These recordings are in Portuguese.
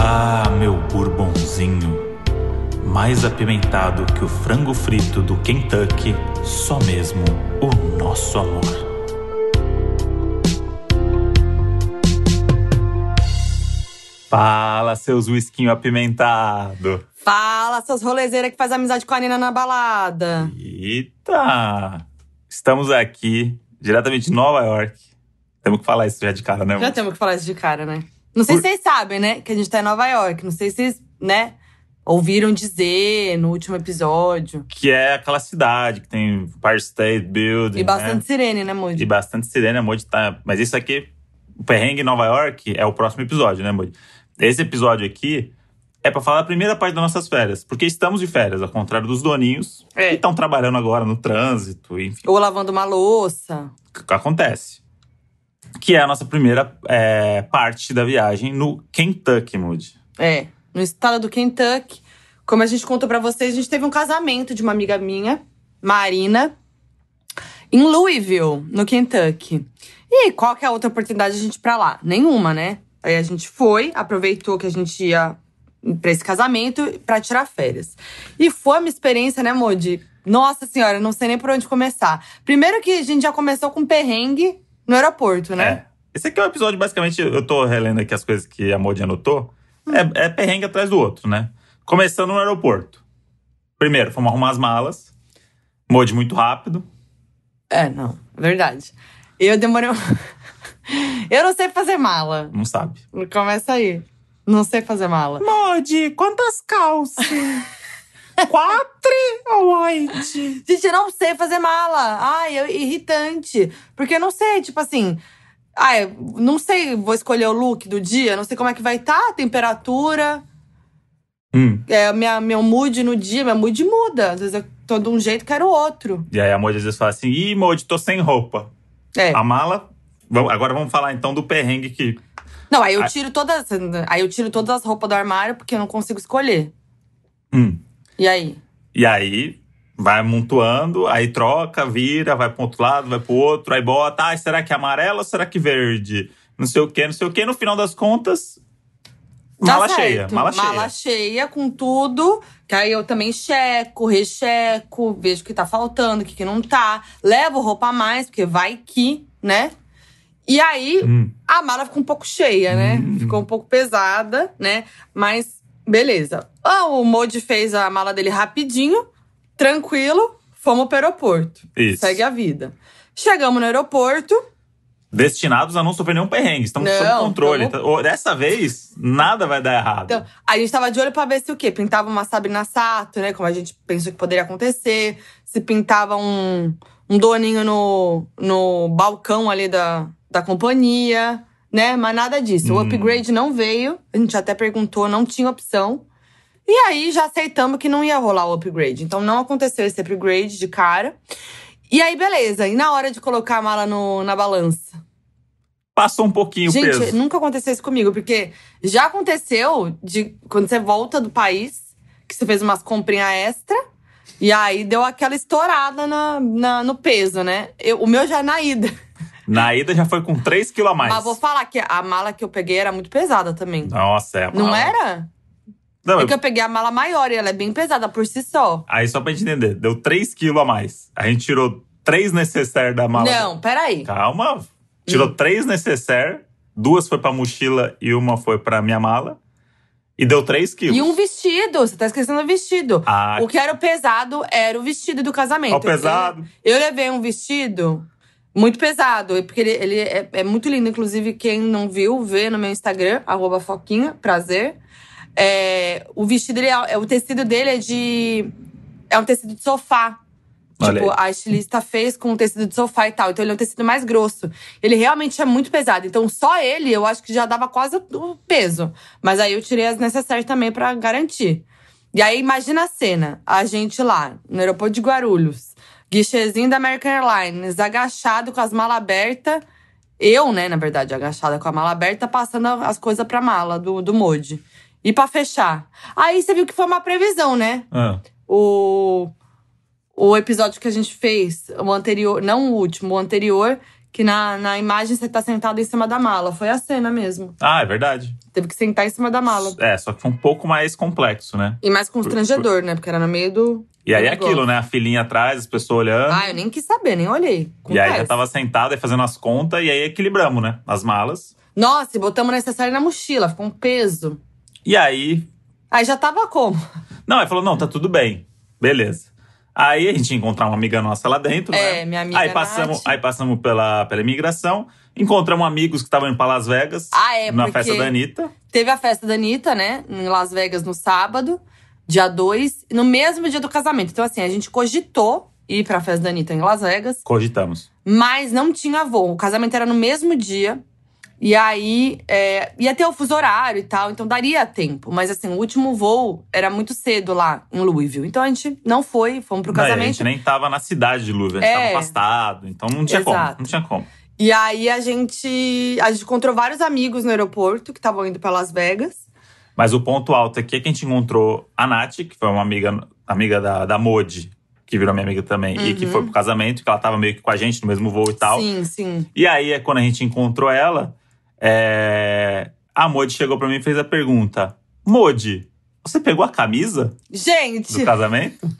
Ah, meu bourbonzinho. Mais apimentado que o frango frito do Kentucky, só mesmo o nosso amor. Fala, seus whiskinho apimentado. Fala, seus rolezeiros que faz amizade com a Nina na balada. Eita! Estamos aqui, diretamente de Nova York. Temos que falar isso já de cara, né? Já temos que falar isso de cara, né? Não sei Por- se vocês sabem, né? Que a gente tá em Nova York. Não sei se vocês, né? Ouviram dizer no último episódio. Que é aquela cidade que tem Empire State Building, E bastante né? sirene, né, Moody? E bastante sirene, Moody tá... Mas isso aqui, o perrengue em Nova York, é o próximo episódio, né, Moody? Esse episódio aqui é pra falar a primeira parte das nossas férias. Porque estamos de férias, ao contrário dos doninhos. É. Que estão trabalhando agora no trânsito, enfim. Ou lavando uma louça. que acontece. Que é a nossa primeira é, parte da viagem no Kentucky, Moody. É, no estado do Kentucky. Como a gente contou pra vocês, a gente teve um casamento de uma amiga minha, Marina, em Louisville, no Kentucky. E qual que é a outra oportunidade de a gente ir pra lá? Nenhuma, né? Aí a gente foi, aproveitou que a gente ia pra esse casamento pra tirar férias. E foi uma experiência, né, Modi? Nossa senhora, não sei nem por onde começar. Primeiro que a gente já começou com perrengue no aeroporto, né? É. Esse aqui é um episódio, basicamente, eu tô relendo aqui as coisas que a Moody anotou. Hum. É, é perrengue atrás do outro, né? Começando no aeroporto. Primeiro, fomos arrumar as malas. Moody muito rápido. É, não, é verdade. Eu demorei. um- eu não sei fazer mala. Não sabe. Começa aí. Não sei fazer mala. Moody, quantas calças? Quatro ou oito? Gente, eu não sei fazer mala. Ai, é irritante. Porque eu não sei, tipo assim. Ai, não sei, vou escolher o look do dia, não sei como é que vai estar a temperatura. Hum. É, minha, meu mood no dia, meu mood muda. Às vezes eu tô de um jeito, quero outro. E aí a Moody às vezes fala assim: Ih, Moody, tô sem roupa. É. A mala. Vamos- Agora vamos falar então do perrengue que Não, aí eu tiro todas. Aí eu tiro todas as roupas do armário porque eu não consigo escolher. Hum. E aí? E aí vai amontoando, aí troca, vira, vai para outro lado, vai pro outro, aí bota, ah, será que é amarelo ou será que verde? Não sei o que, não sei o que. No final das contas, Tá mala certo. cheia, mala, Mala cheia. cheia com tudo. Que aí eu também checo, recheco, vejo o que tá faltando, o que, que não tá. Levo roupa a mais, porque vai que, né? E aí, Hum. a mala ficou um pouco cheia, né? Hum. Ficou um pouco pesada, né? Mas, beleza. Ah, o Modi fez a mala dele rapidinho, tranquilo. Fomos pro aeroporto. Isso. Segue a vida. Chegamos no aeroporto. Destinados a não sofrer nenhum perrengue, estamos sob Não, controle. tamo- Então, Dessa vez, nada vai dar errado. Então, a gente tava de olho pra ver se o quê? Pintava uma Sabrina Sato, né? Como a gente pensou que poderia acontecer. Se pintava um, um doninho no, no balcão ali da, da companhia, né? Mas nada disso. O Hum. upgrade não veio. A gente até perguntou, não tinha opção. E aí já aceitamos que não ia rolar o upgrade. Então não aconteceu esse upgrade de cara. E aí, beleza. E na hora de colocar a mala no, na balança? Passou um pouquinho o Gente, peso. nunca aconteceu isso comigo, porque já aconteceu de quando você volta do país, que você fez umas comprinhas extra, e aí deu aquela estourada na, na- no peso, né? Eu- o meu já é na ida. Na ida já foi com 3 quilos a mais. Mas vou falar que a mala que eu peguei era muito pesada também. Nossa, é a Não mala. era? Não, É eu- que eu peguei a mala maior e ela é bem pesada por si só. Aí só pra gente entender, deu 3 quilos a mais. A gente tirou 3 necessaires da mala. Não, peraí. Calma. Tirou três necessaires, duas foi pra mochila e uma foi pra minha mala. E deu 3 quilos. E um vestido, você tá esquecendo o vestido. Ah, O que era o pesado era o vestido do casamento. ó, pesado. Eu, eu levei um vestido muito pesado, porque ele, ele é, é muito lindo. Inclusive, quem não viu, vê no meu Instagram, arroba Foquinha, prazer. É, o vestido, ele é, é- o tecido dele é de. É um tecido de sofá. Olha Tipo, aí. a estilista fez com um tecido de sofá e tal. Então ele é um tecido mais grosso. Ele realmente é muito pesado. Então só ele, eu acho que já dava quase o o peso. Mas aí eu tirei as necessárias também pra garantir. E aí imagina a cena. A gente lá, no aeroporto de Guarulhos. Guichezinho da American Airlines, agachado com as malas abertas. Eu, né, na verdade, agachada com a mala aberta, passando as coisas pra mala do, do Modi. E pra fechar. Aí você viu que foi uma previsão, né? Ah, o, o episódio que a gente fez, o anterior, não o último, o anterior, que na, na imagem você tá sentado em cima da mala. Foi a cena mesmo. Ah, é verdade. Teve que sentar em cima da mala. É, só que foi um pouco mais complexo, né? E mais constrangedor, né? Porque era no meio do. E aí é aquilo, né? A filhinha atrás, as pessoas olhando. Ah, eu nem quis saber, nem olhei. e aí já tava sentada e fazendo as contas, e aí equilibramos, né? As malas. Nossa, e botamos necessário na mochila, ficou um peso. E aí. Aí já tava como? Não, ele falou: não, tá tudo bem. Beleza. Aí a gente ia encontrar uma amiga nossa lá dentro, né? É, minha amiga Aí passamos, Nath. aí passamos pela, pela imigração, encontramos amigos que estavam indo pra Las Vegas Ah, é, na festa da Anitta. teve a festa da Anitta, né? Em Las Vegas no sábado, dia 2, no mesmo dia do casamento. Então, assim, a gente cogitou ir pra festa da Anitta em Las Vegas, Cogitamos. mas não tinha voo. O casamento era no mesmo dia. E aí, é, ia ter o fuso horário e tal, então daria tempo. Mas assim, o último voo era muito cedo lá em Louisville. Então a gente não foi, fomos pro Daí, a casamento. gente nem tava na cidade de Louisville, a gente É. tava afastado. Então não tinha como. Exato. Não tinha como. E aí a gente, a gente encontrou vários amigos no aeroporto que estavam indo pra Las Vegas. Mas o ponto alto aqui é que a gente encontrou a Nath, que foi uma amiga, amiga da, da Modi, que virou minha amiga também, e que Uhum. foi pro casamento, que ela tava meio que com a gente no mesmo voo e tal. Sim, sim. E aí, é quando a gente encontrou ela, é, a Modi chegou pra mim e fez a pergunta: Modi, você pegou a camisa Gente, do casamento?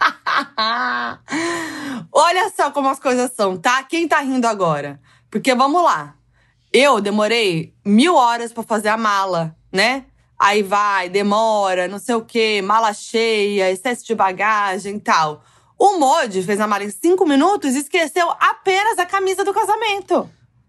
olha só como as coisas são, tá? Quem tá rindo agora? Porque vamos lá. Eu demorei mil horas pra fazer a mala, né? Aí vai, demora, não sei o quê, mala cheia, excesso de bagagem e tal. O Modi fez a mala em cinco minutos e esqueceu apenas a camisa do casamento.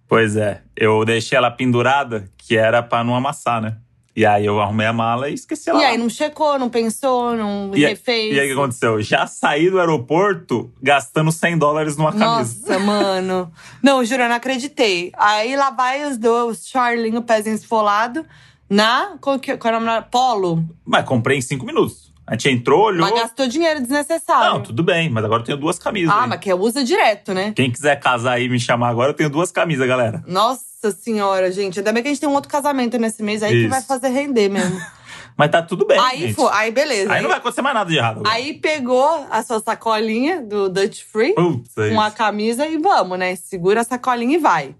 Pois é, eu deixei ela pendurada, que era pra não amassar, né? E aí eu arrumei a mala e esqueci ela. E aí não checou, não pensou, não E refez. E aí o que aconteceu? Já saí do aeroporto gastando 100 dólares numa camisa. Nossa, mano. Não, juro, eu não acreditei. Aí lá vai os dois, Charlinho, pezinho esfolado, na. Qual que qual é o nome? Polo. Mas comprei em 5 minutos. A gente entrou, olhou. Mas gastou dinheiro desnecessário. Não, tudo bem, mas agora eu tenho duas camisas. ah, aí. mas que usa direto, né? Quem quiser casar aí e me chamar agora, eu tenho duas camisas, galera. Nossa senhora, gente. Ainda bem que a gente tem um outro casamento nesse mês aí que Isso. vai fazer render mesmo. Mas tá tudo bem. aí foi, aí beleza. Aí não vai acontecer mais nada de errado. agora. Aí pegou a sua sacolinha do Dutch Free. Putz, é com a camisa e vamos, né? Segura a sacolinha e vai.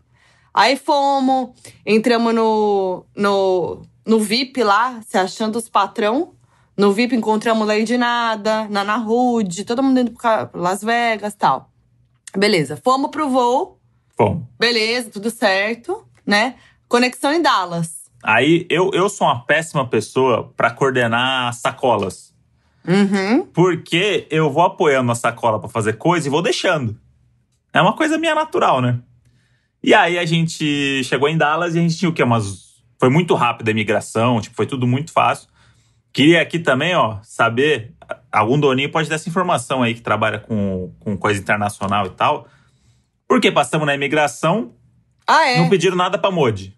Aí fomos, entramos no, no, no VIP lá, se achando os patrão. No VIP encontramos Lady Nada, Nana Rude, todo mundo indo pra Las Vegas e tal. Beleza, fomos pro voo, Bom, beleza, tudo certo, né? Conexão em Dallas. aí eu, eu sou uma péssima pessoa pra coordenar sacolas. Uhum. Porque eu vou apoiando a sacola pra fazer coisa e vou deixando. É uma coisa minha natural, né? E aí a gente chegou em Dallas e a gente tinha o quê? Umas. Foi muito rápido a imigração, tipo, foi tudo muito fácil. Queria aqui também, ó, saber. Algum doninho pode dar essa informação aí que trabalha com, com coisa internacional e tal. Porque passamos na imigração, Ah, é? não pediram nada pra Modi.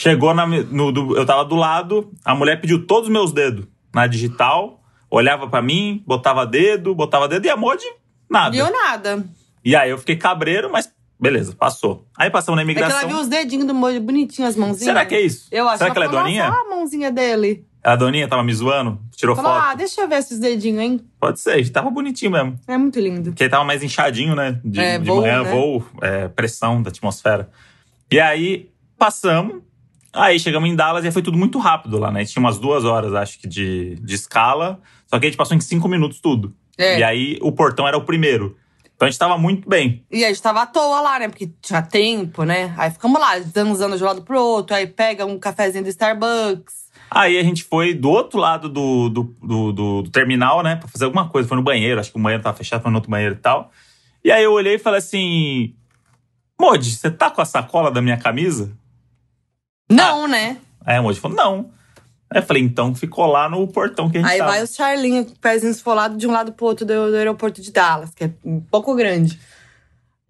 Chegou na, no, do- eu tava do lado, a mulher pediu todos os meus dedos na digital, olhava pra mim, botava dedo, botava dedo e a Modi nada. Viu nada. E aí eu fiquei cabreiro, mas beleza, passou. Aí passamos na É que ela imigração. viu os dedinhos do molho bonitinho, as mãozinhas. Será que é isso? Eu acho Será que ela é doninha? A mãozinha dele. A doninha tava me zoando, tirou Falou, foto. ah, deixa eu ver esses dedinhos, hein? Pode ser, tava bonitinho mesmo. É muito lindo. Porque tava mais inchadinho, né? De, É, de voo, manhã, né? voo, é, pressão da atmosfera. E aí, passamos. Aí chegamos em Dallas e foi tudo muito rápido lá, né? Tinha umas duas horas, acho que, de, de escala. Só que a gente passou em cinco minutos tudo. É. E aí, o portão era o primeiro. Então a gente tava muito bem. E a gente tava à toa lá, né? Porque tinha tempo, né? Aí ficamos lá, zanzando de um lado pro outro. Aí pega um cafezinho do Starbucks. Aí a gente foi do outro lado do, do, do, do- do terminal, né? Pra fazer alguma coisa. Foi no banheiro, acho que o banheiro tava fechado, foi no outro banheiro e tal. E aí eu olhei e falei assim: Modi, você tá com a sacola da minha camisa? Não, né? Aí a Moji falou, não. Aí eu falei, então ficou lá no portão que a gente Aí tava. vai o Charlinho, pezinho esfolado de um lado pro outro do, do aeroporto de Dallas, que é um pouco grande.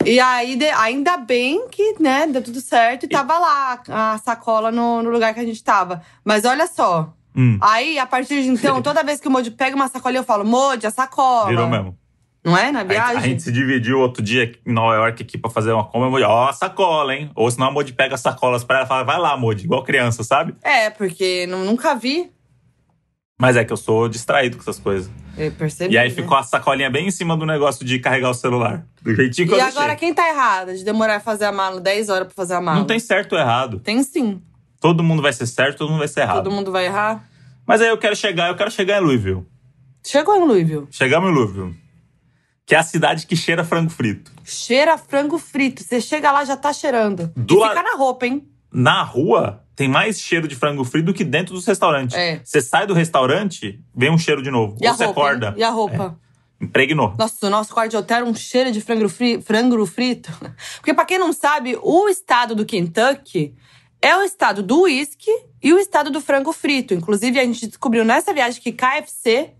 E aí, de- ainda bem que, né, deu tudo certo e tava lá a sacola no, no lugar que a gente tava. Mas olha só. Hum, Aí, a partir de então, toda vez que o Modi pega uma sacolinha, eu falo, Modi, a sacola. virou mesmo. Não é? Na A gente, viagem? a gente se dividiu outro dia em Nova York aqui pra fazer uma compra. Ó, a sacola, hein? Ou senão a Moji pega as sacolas pra ela e fala, vai lá, Moji, igual criança, sabe? É, porque nu- nunca vi. Mas é que eu sou distraído com essas coisas. Eu percebi. E aí né? ficou a sacolinha bem em cima do negócio de carregar o celular. Do jeitinho que E eu agora, deixei. quem tá errada de demorar a fazer a mala 10 horas pra fazer a mala? Não tem certo ou errado. Tem sim. Todo mundo vai ser certo, todo mundo vai ser errado. Todo mundo vai errar. Mas aí eu quero chegar, eu quero chegar em Louisville. Chegou em Louisville. Chegamos em Louisville. Que é a cidade que cheira frango frito. Cheira frango frito. Você chega lá, já tá cheirando. Do e la- fica na roupa, hein? Na rua, tem mais cheiro de frango frito do que dentro dos restaurantes. É. Você sai do restaurante, vem um cheiro de novo. E Ou você roupa, acorda. E a roupa? Impregnou. Nossa, o nosso quarto de hotel era um cheiro de frango, fri frango frito. Porque pra quem não sabe, o estado do Kentucky é o estado do whisky e o estado do frango frito. Inclusive, a gente descobriu nessa viagem que KFC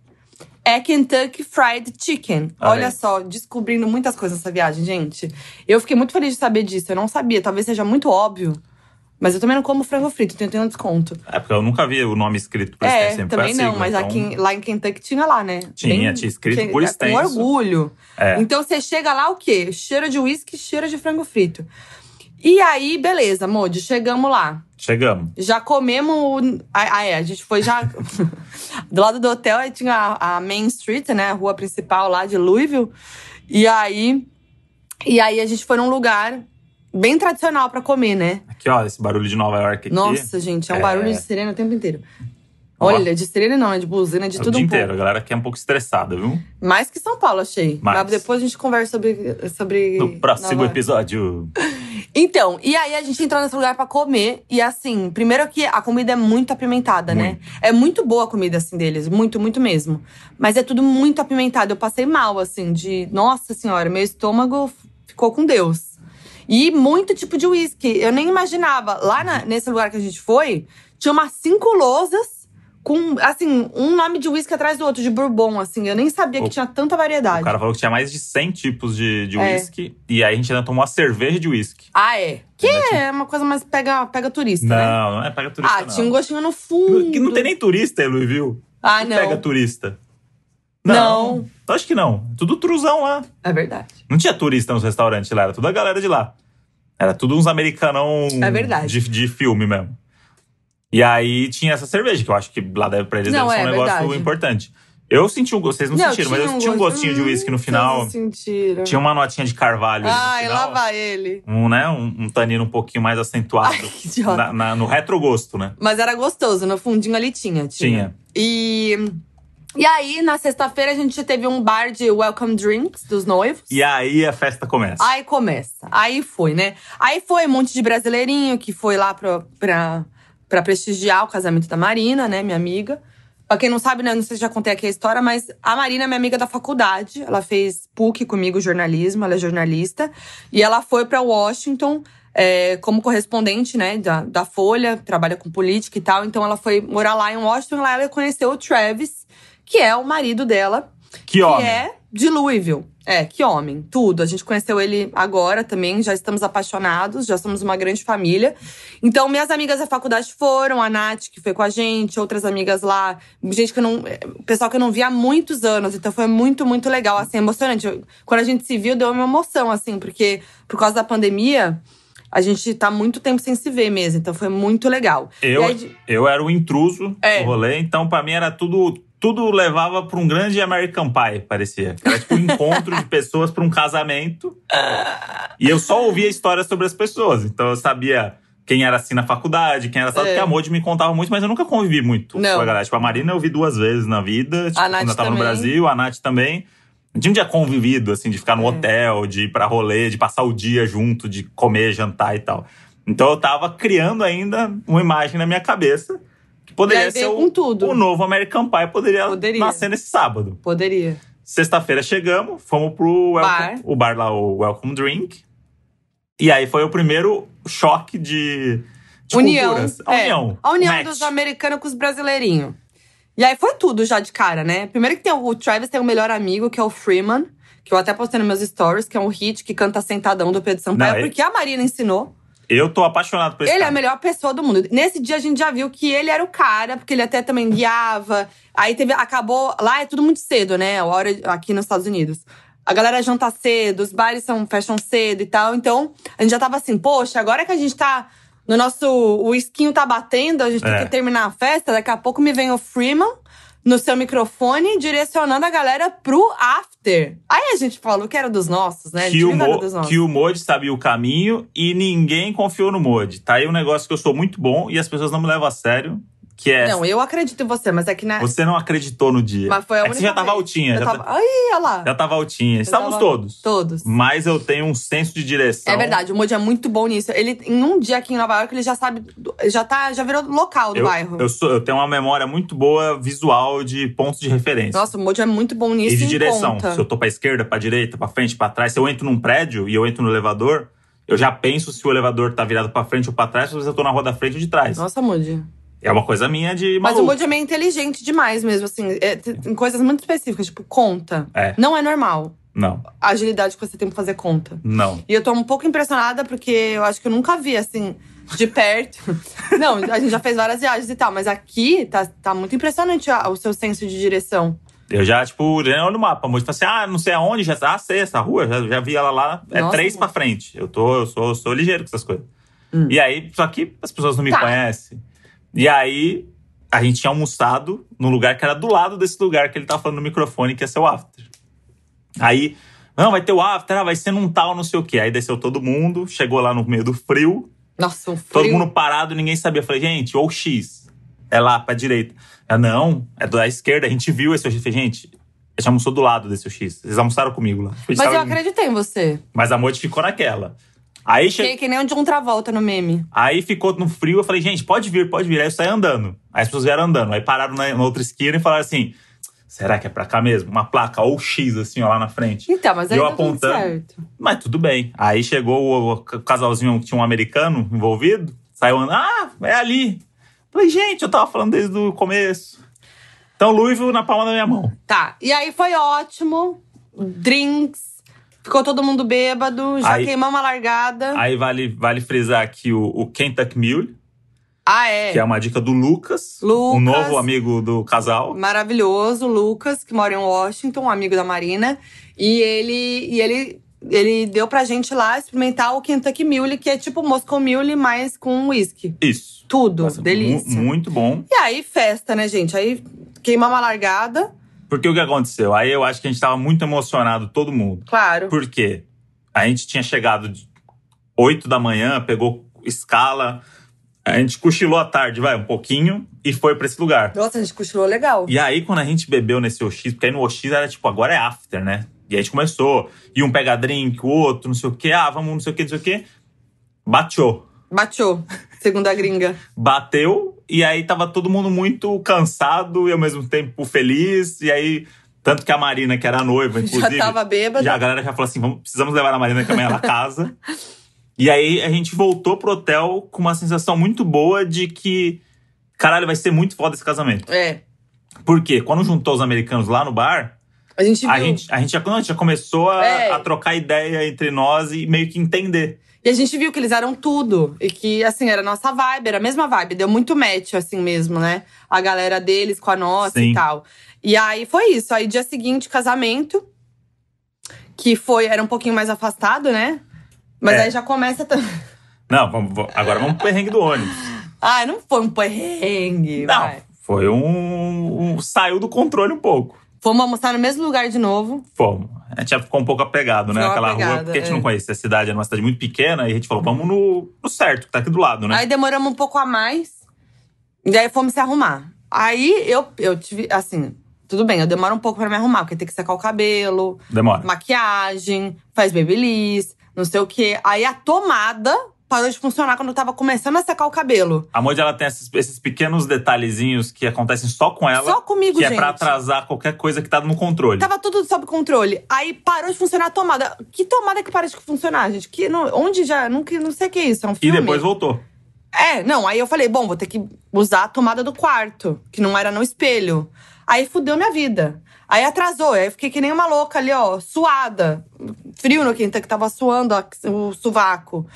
é Kentucky Fried Chicken. Olha Olha aí. só, descobrindo muitas coisas nessa viagem, gente. Eu fiquei muito feliz de saber disso. Eu não sabia, talvez seja muito óbvio. Mas eu também não como frango frito, então eu tenho um desconto. É porque eu nunca vi o nome escrito por extenso, É, sempre também não, sigla, mas então- aqui, lá em Kentucky tinha lá, né? Tinha, tinha escrito por é, extenso. Com orgulho. É. Então você chega lá, o quê? Cheiro de uísque, cheiro de frango frito. E aí, beleza, Modi, chegamos lá. Chegamos. Já comemos. o- Ah, ah, é, a gente foi já. do lado do hotel, aí tinha a, a Main Street, né? A rua principal lá de Louisville. E aí. E aí a gente foi num lugar bem tradicional pra comer, né? Aqui, ó, esse barulho de Nova York aqui. Nossa, gente, é um É. barulho de sirene o tempo inteiro. Olha, de sirene não, é de buzina, de É o tudo dia um inteiro. pouco. A galera aqui é um pouco estressada, viu? Mais que São Paulo, achei. Mas depois a gente conversa sobre. sobre No próximo episódio. Então, e aí a gente entrou nesse lugar pra comer. E assim, primeiro que a comida é muito apimentada, né? É muito boa a comida, assim, deles. Muito, muito mesmo. Mas é tudo muito apimentado. Eu passei mal, assim, de. Nossa senhora, meu estômago ficou com Deus. E muito tipo de uísque. Eu nem imaginava. Lá na- nesse lugar que a gente foi, tinha umas cinco lousas com, assim, um nome de uísque atrás do outro, de bourbon, assim. Eu nem sabia que O- tinha tanta variedade. O cara falou que tinha mais de 100 tipos de, de É. whisky. E aí a gente ainda tomou uma cerveja de whisky. Ah, é? Que é uma coisa mais pega, pega turista, né? Não, não é pega turista, Ah, não. tinha um gostinho no fundo. Que não tem nem turista aí, Louisville. Ah, Que não. Pega turista. Não. Eu Acho que não. Tudo truzão lá. É verdade. Não tinha turista nos restaurantes lá, era tudo a galera de lá. Era tudo uns americanão É verdade. De, de filme mesmo. E aí tinha essa cerveja, que eu acho que lá deve, pra eles Não, deve ser um é negócio verdade. importante. Eu senti um gosto, vocês não, sentiram, mas eu senti um gostinho de uísque no final. Vocês sentiram. Tinha uma notinha de carvalho Ai, final. lá vai ele. Um, né, um, um tanino um pouquinho mais acentuado. Ai, que idiota. na- na- no retrogosto, né? Mas era gostoso, no fundinho ali tinha. Tinha. E. E aí, na sexta-feira, a gente teve um bar de welcome drinks dos noivos. E aí a festa começa. Aí começa. Aí foi, né? Aí foi um monte de brasileirinho que foi lá pra, pra, pra prestigiar o casamento da Marina, né, minha amiga. Pra quem não sabe, né, não sei se já contei aqui a história, mas a Marina é minha amiga da faculdade. Ela fez PUC comigo, jornalismo, ela é jornalista. E ela foi pra Washington é, como correspondente, né, da, da Folha, trabalha com política e tal. Então ela foi morar lá em Washington, lá ela conheceu o Travis, que é o marido dela, que homem. que é de Louisville. É, que homem. Tudo. A gente conheceu ele agora também, já estamos apaixonados, já somos uma grande família. Então, minhas amigas da faculdade foram, a Nath, que foi com a gente, outras amigas lá, gente que eu não. Pessoal que eu não via há muitos anos. Então foi muito, muito legal, assim, emocionante. Quando a gente se viu, deu uma emoção, assim, porque por causa da pandemia. A gente tá muito tempo sem se ver mesmo, então foi muito legal. Eu, aí eu era o intruso É. do rolê, então pra mim era tudo. Tudo levava pra um grande American Pie, parecia. Era tipo um encontro de pessoas pra um casamento. E eu só ouvia histórias sobre as pessoas. Então eu sabia quem era assim na faculdade, quem era sabe É. porque a Modi me contava muito, mas eu nunca convivi muito Não. com a galera. Tipo, a Marina eu vi duas vezes na vida, tipo, A Nath quando eu tava no também. Brasil, a Nath também. A gente não tinha convivido, assim, de ficar no É. hotel, de ir pra rolê, de passar o dia junto, de comer, jantar e tal. Então eu tava criando ainda uma imagem na minha cabeça poderia ser o, o novo American Pie, poderia, Poderia. nascer nesse sábado. Poderia. Sexta-feira chegamos, fomos pro welcome- Bar. o bar lá, o Welcome Drink. E aí foi o primeiro choque de, de união. culturas. A é, união. A união Match. dos americanos com os brasileirinhos. E aí foi tudo já de cara, né? Primeiro que tem o, o Travis tem um melhor amigo, que é o Freeman. Que eu até postei nos meus stories, que é um hit que canta sentadão do Pedro Sampaio. Não, ele- porque a Marina ensinou. Eu tô apaixonado por esse Ele é a cara. melhor pessoa do mundo. Nesse dia a gente já viu que ele era o cara, porque ele até também guiava. Aí teve, acabou. Lá é tudo muito cedo, né? A hora aqui nos Estados Unidos. A galera janta cedo, os bares são, fecham cedo e tal. Então, a gente já tava assim, poxa, agora que a gente tá. No nosso. O esquinho tá batendo, a gente É. tem que terminar a festa. Daqui a pouco me vem o Freeman no seu microfone, direcionando a galera pro after. Aí a gente falou que era dos nossos, né? Que o, Mo, dos nossos. que o Modi sabia o caminho e ninguém confiou no Modi. Tá aí um negócio que eu sou muito bom e as pessoas não me levam a sério. Que é. Não, eu acredito em você, mas é que na. Você não acreditou no dia. Mas foi a é única você já tava vez. altinha. Eu Já, tava... tá- Ai, olha lá. já tava altinha. Estávamos tava- todos. Todos. Mas eu tenho um senso de direção. É verdade, o Moody é muito bom nisso. Ele, em um dia aqui em Nova York, ele já sabe. Já, tá, já virou local do Eu, bairro. eu, sou, eu tenho uma memória muito boa visual de pontos de referência. Nossa, o Moody é muito bom nisso. e de direção. conta. Se eu tô pra esquerda, pra direita, pra frente, pra trás. Se eu entro num prédio e eu entro no elevador, eu já penso se o elevador tá virado pra frente ou pra trás, ou se eu tô na rua da frente ou de trás. Nossa, Moody. É uma coisa minha de Mas maluco. o Moody é meio inteligente demais mesmo, assim. É, tem coisas muito específicas, tipo conta. É. Não é normal Não, a agilidade que você tem pra fazer conta. não. E eu tô um pouco impressionada porque eu acho que eu nunca vi, assim, de perto. Não, a gente já fez várias viagens e tal, mas aqui tá, tá muito impressionante o seu senso de direção. Eu já, tipo, já olho no mapa. Fala assim: ah, não sei aonde, já ah, sei essa rua, já, já vi ela lá. É Nossa, três pra frente. Eu tô, eu sou, sou ligeiro com essas coisas. Hum. E aí, só que as pessoas não me Tá. conhecem. E aí, a gente tinha almoçado num lugar que era do lado desse lugar que ele tava falando no microfone, que ia ser o after. Aí, não, vai ter o after, ah, vai ser num tal, não sei o quê. Aí desceu todo mundo, chegou lá no meio do frio, Nossa, um frio. todo mundo parado, ninguém sabia. Eu falei, gente, ou X, é lá pra direita. Ah, não, é da esquerda, a gente viu esse X. Eu falei, gente, a gente almoçou do lado desse X. Vocês almoçaram comigo lá. Mas eu acreditei em você. Mas a Moite ficou naquela. Aí, che... Que, que nem o de um Travolta no meme. Aí ficou no frio, eu falei, gente, pode vir, pode vir. Aí eu saí andando. Aí as pessoas vieram andando. Aí pararam na, na outra esquina e falaram assim: será que é pra cá mesmo? Uma placa ou X, assim, ó, lá na frente. Então, mas aí eu tudo apontando. certo. Mas tudo bem. Aí chegou o, o casalzinho que tinha um americano envolvido, saiu andando, ah, é ali. Falei, gente, eu tava falando desde o começo. Então, Louisville na palma da minha mão. Tá, e aí foi ótimo. Drinks. Ficou todo mundo bêbado. Já Aí- queimamos a largada. Aí vale, vale frisar aqui o, o Kentucky Mule, ah, é. que é uma dica do Lucas, Lucas. um novo amigo do casal. Maravilhoso, Lucas, que mora em Washington, um amigo da Marina. E ele, e ele, ele deu pra gente lá experimentar o Kentucky Mule, que é tipo Moscow Mule, mas com whisky. Isso. Tudo, Nossa, delícia. mu- muito bom. E aí, festa, né, gente? Aí queimamos a largada, Porque o que aconteceu? Aí eu acho que a gente tava muito emocionado, todo mundo. claro. Por quê? A gente tinha chegado de 8 da manhã, pegou escala, a gente cochilou à tarde, vai, um pouquinho, e foi pra esse lugar. Nossa, a gente cochilou legal. E aí, quando a gente bebeu nesse OX, porque aí no OX era tipo, agora é after, né? E aí a gente começou. E um pega drink, o outro, não sei o quê, ah, vamos, não sei o quê, não sei o quê. Bateu. Bateu, segundo a gringa. Bateu, e aí tava todo mundo muito cansado e ao mesmo tempo feliz. E aí, tanto que a Marina, que era noiva, inclusive. Já tava bêbada. Já a galera já falou assim: vamos, precisamos levar a Marina que amanhã ela casa. e aí a gente voltou pro hotel com uma sensação muito boa de que, caralho, vai ser muito foda esse casamento. É. Por quê? Quando juntou os americanos lá no bar, A gente viu. a gente, a gente já, não, a gente já começou a, É. a trocar ideia entre nós e meio que entender. E a gente viu que eles eram tudo. E que, assim, era a nossa vibe, era a mesma vibe. Deu muito match, assim mesmo, né? A galera deles com a nossa Sim. e tal. E aí foi isso. Aí, dia seguinte, casamento. Que foi, era um pouquinho mais afastado, né? Mas É. aí já começa. tam- Não, vamos, vamos- agora vamos pro perrengue do ônibus. Ah, não foi um perrengue. Não, vai. foi um, um- Saiu do controle um pouco. Fomos almoçar no mesmo lugar de novo. Fomos. A gente já ficou um pouco apegado, né? Ficou Aquela rua, porque a gente é. não conhecia a cidade, era uma cidade muito pequena, e a gente falou, vamos no, no certo, que tá aqui do lado, né? Aí demoramos um pouco a mais. E aí fomos se arrumar. Aí eu, eu tive, assim, tudo bem, eu demoro um pouco pra me arrumar, porque tem que secar o cabelo, Demora. maquiagem, faz babyliss, não sei o quê. Aí a tomada parou de funcionar quando eu tava começando a secar o cabelo. A Moody, ela tem esses, esses pequenos detalhezinhos que acontecem só com ela. Só comigo, que gente. é pra atrasar qualquer coisa que tá no controle. Tava tudo sob controle. Aí parou de funcionar a tomada. Que tomada que para de funcionar, gente? Que não, onde já. Não, que- não sei o que é isso. É um E filme. depois voltou. É, não, aí eu falei, bom, vou ter que usar a tomada do quarto, que não era no espelho. Aí fudeu minha vida. Aí atrasou, aí eu fiquei que nem uma louca ali, ó, suada. Frio no quinta, que tava suando ó, o sovaco.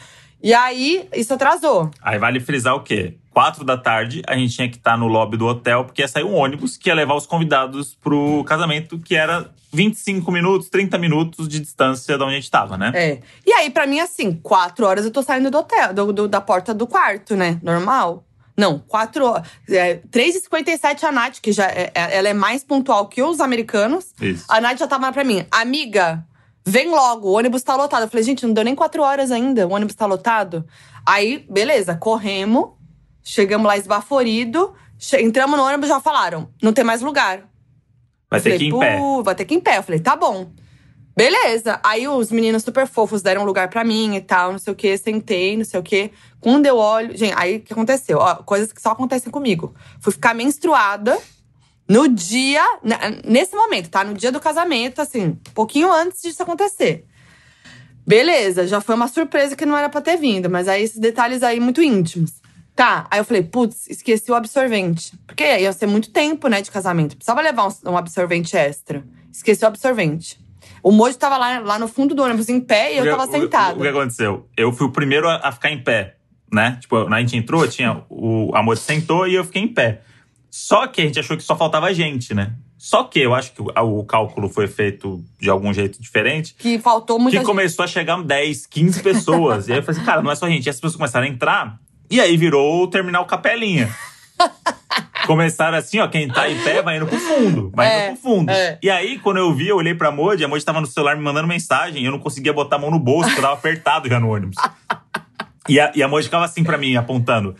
E aí, isso atrasou. Aí vale frisar o quê? Quatro da tarde, a gente tinha que estar no lobby do hotel, porque ia sair um ônibus que ia levar os convidados pro casamento, que era 25 minutos, 30 minutos de distância de onde a gente tava, né? É. E aí, pra mim, assim, quatro horas eu tô saindo do hotel, do, do- da porta do quarto, né? Normal. Não, 4 horas. É, 3h57 a Nath, que já é, é- ela é mais pontual que os americanos. Isso. A Nath já tava pra mim, amiga, vem logo, o ônibus tá lotado. Eu falei, gente, não deu nem quatro horas ainda, o ônibus tá lotado. Aí, beleza, corremos, chegamos lá esbaforido, entramos no ônibus já falaram, não tem mais lugar. Vai ter falei, que ir em pé. "Pô, Vai ter que ir em pé. Eu falei, tá bom. Beleza. Aí os meninos super fofos deram lugar pra mim e tal, não sei o quê. Sentei, não sei o quê. Quando eu olho… Gente, aí o que aconteceu? Ó, coisas que só acontecem comigo. Fui ficar menstruada no dia… Nesse momento, tá? No dia do casamento, assim. Um pouquinho antes disso acontecer. Beleza, já foi uma surpresa que não era pra ter vindo. Mas aí esses detalhes aí muito íntimos. Tá, aí eu falei, putz, esqueci o absorvente. Porque ia ser muito tempo, né, de casamento. Precisava levar um, um absorvente extra. Esqueci o absorvente. O Mojo tava lá, lá no fundo do ônibus em pé e eu O que- tava o- sentada. O, que aconteceu? Eu fui o primeiro a, a ficar em pé, né? Tipo, na gente entrou, tinha o a moça sentou e eu fiquei em pé. Só que a gente achou que só faltava gente, né? Só que eu acho que o, cálculo foi feito de algum jeito diferente. Que faltou muita que gente. começou a chegar 10, 15 pessoas. e aí eu falei assim, cara, não é só gente. E as pessoas começaram a entrar. E aí virou o terminal Capelinha. Começaram assim, ó, quem tá em pé vai indo pro fundo. Vai É, indo pro fundo. é. E aí, quando eu vi, eu olhei pra Moji, a Moji tava no celular me mandando mensagem. E eu não conseguia botar a mão no bolso, porque eu tava apertado já no ônibus. E a, e a Moji ficava assim pra mim, apontando.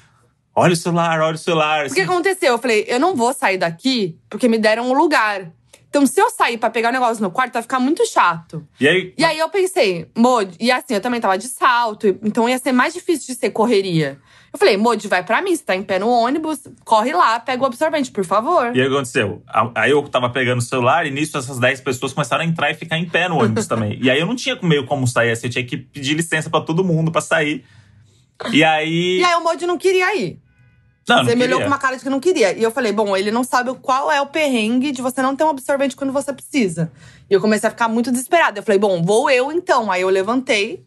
Olha o celular, olha o celular. O que aconteceu? Eu falei, eu não vou sair daqui porque me deram um lugar. Então, se eu sair pra pegar o negócio no quarto, vai ficar muito chato. E aí, E aí eu pensei, Mod, e assim, eu também tava de salto, então ia ser mais difícil de ser correria. Eu falei, Mod, vai pra mim, você tá em pé no ônibus, corre lá, pega o absorvente, por favor. E aí aconteceu? Aí eu tava pegando o celular e nisso essas 10 pessoas começaram a entrar e ficar em pé no ônibus também. E aí eu não tinha meio como sair assim, eu tinha que pedir licença pra todo mundo pra sair. E aí. E aí o Mod não queria ir. Não, não você me olhou com uma cara de que não queria. E eu falei, bom, ele não sabe qual é o perrengue de você não ter um absorvente quando você precisa. E eu comecei a ficar muito desesperada. Eu falei, bom, vou eu então. Aí eu levantei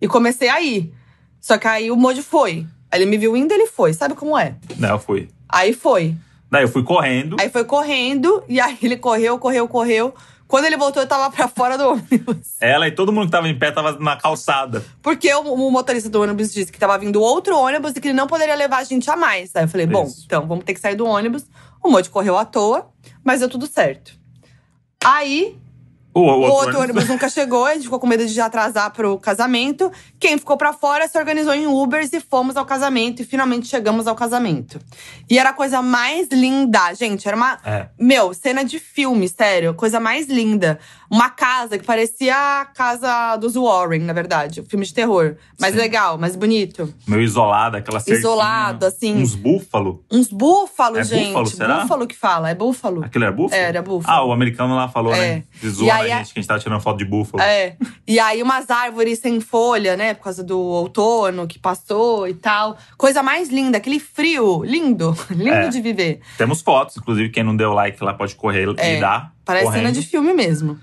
e comecei a ir. Só que aí o Mod foi. Aí ele me viu indo, ele foi. Sabe como é? Não, eu fui. Aí foi. Daí eu fui correndo. Aí foi correndo, e aí ele correu, correu, correu. Quando ele voltou, eu tava pra fora do ônibus. Ela e todo mundo que tava em pé tava na calçada. Porque o, o motorista do ônibus disse que tava vindo outro ônibus e que ele não poderia levar a gente a mais. Aí eu falei, bom, Isso. então vamos ter que sair do ônibus. O Moji correu à toa, mas deu tudo certo. Aí, O, o o outro, outro ônibus- ônibus nunca chegou, a gente ficou com medo de atrasar pro casamento. Quem ficou pra fora se organizou em Ubers e fomos ao casamento. E finalmente chegamos ao casamento. E era a coisa mais linda, gente. Era uma. É. Meu, cena de filme, sério. Coisa mais linda. Uma casa que parecia a casa dos Warren, na verdade. Filme de terror. Mais Sim. legal, mais bonito. Meio isolado, aquela cerquinha. Isolado, assim. Uns búfalo. Uns búfalos, É gente. búfalo, será? Búfalo que fala, é búfalo. Aquilo era búfalo? Era búfalo. Ah, o americano lá falou, É. né? E zoando aí a gente, que a gente tava tirando foto de búfalo. É. E aí, umas árvores sem folha, né? Por causa do outono que passou e tal. Coisa mais linda, aquele frio. Lindo. Lindo É. de viver. Temos fotos, inclusive quem não deu like lá pode correr É, e dar. Parece correndo. cena de filme mesmo.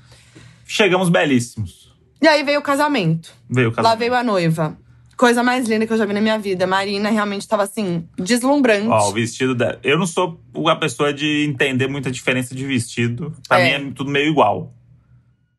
Chegamos belíssimos. E aí veio o casamento. Veio o Lá casamento. veio a noiva. Coisa mais linda que eu já vi na minha vida. Marina realmente tava assim, deslumbrante. Ó, o vestido dela. Eu não sou a pessoa de entender muita diferença de vestido. Pra É. mim é tudo meio igual.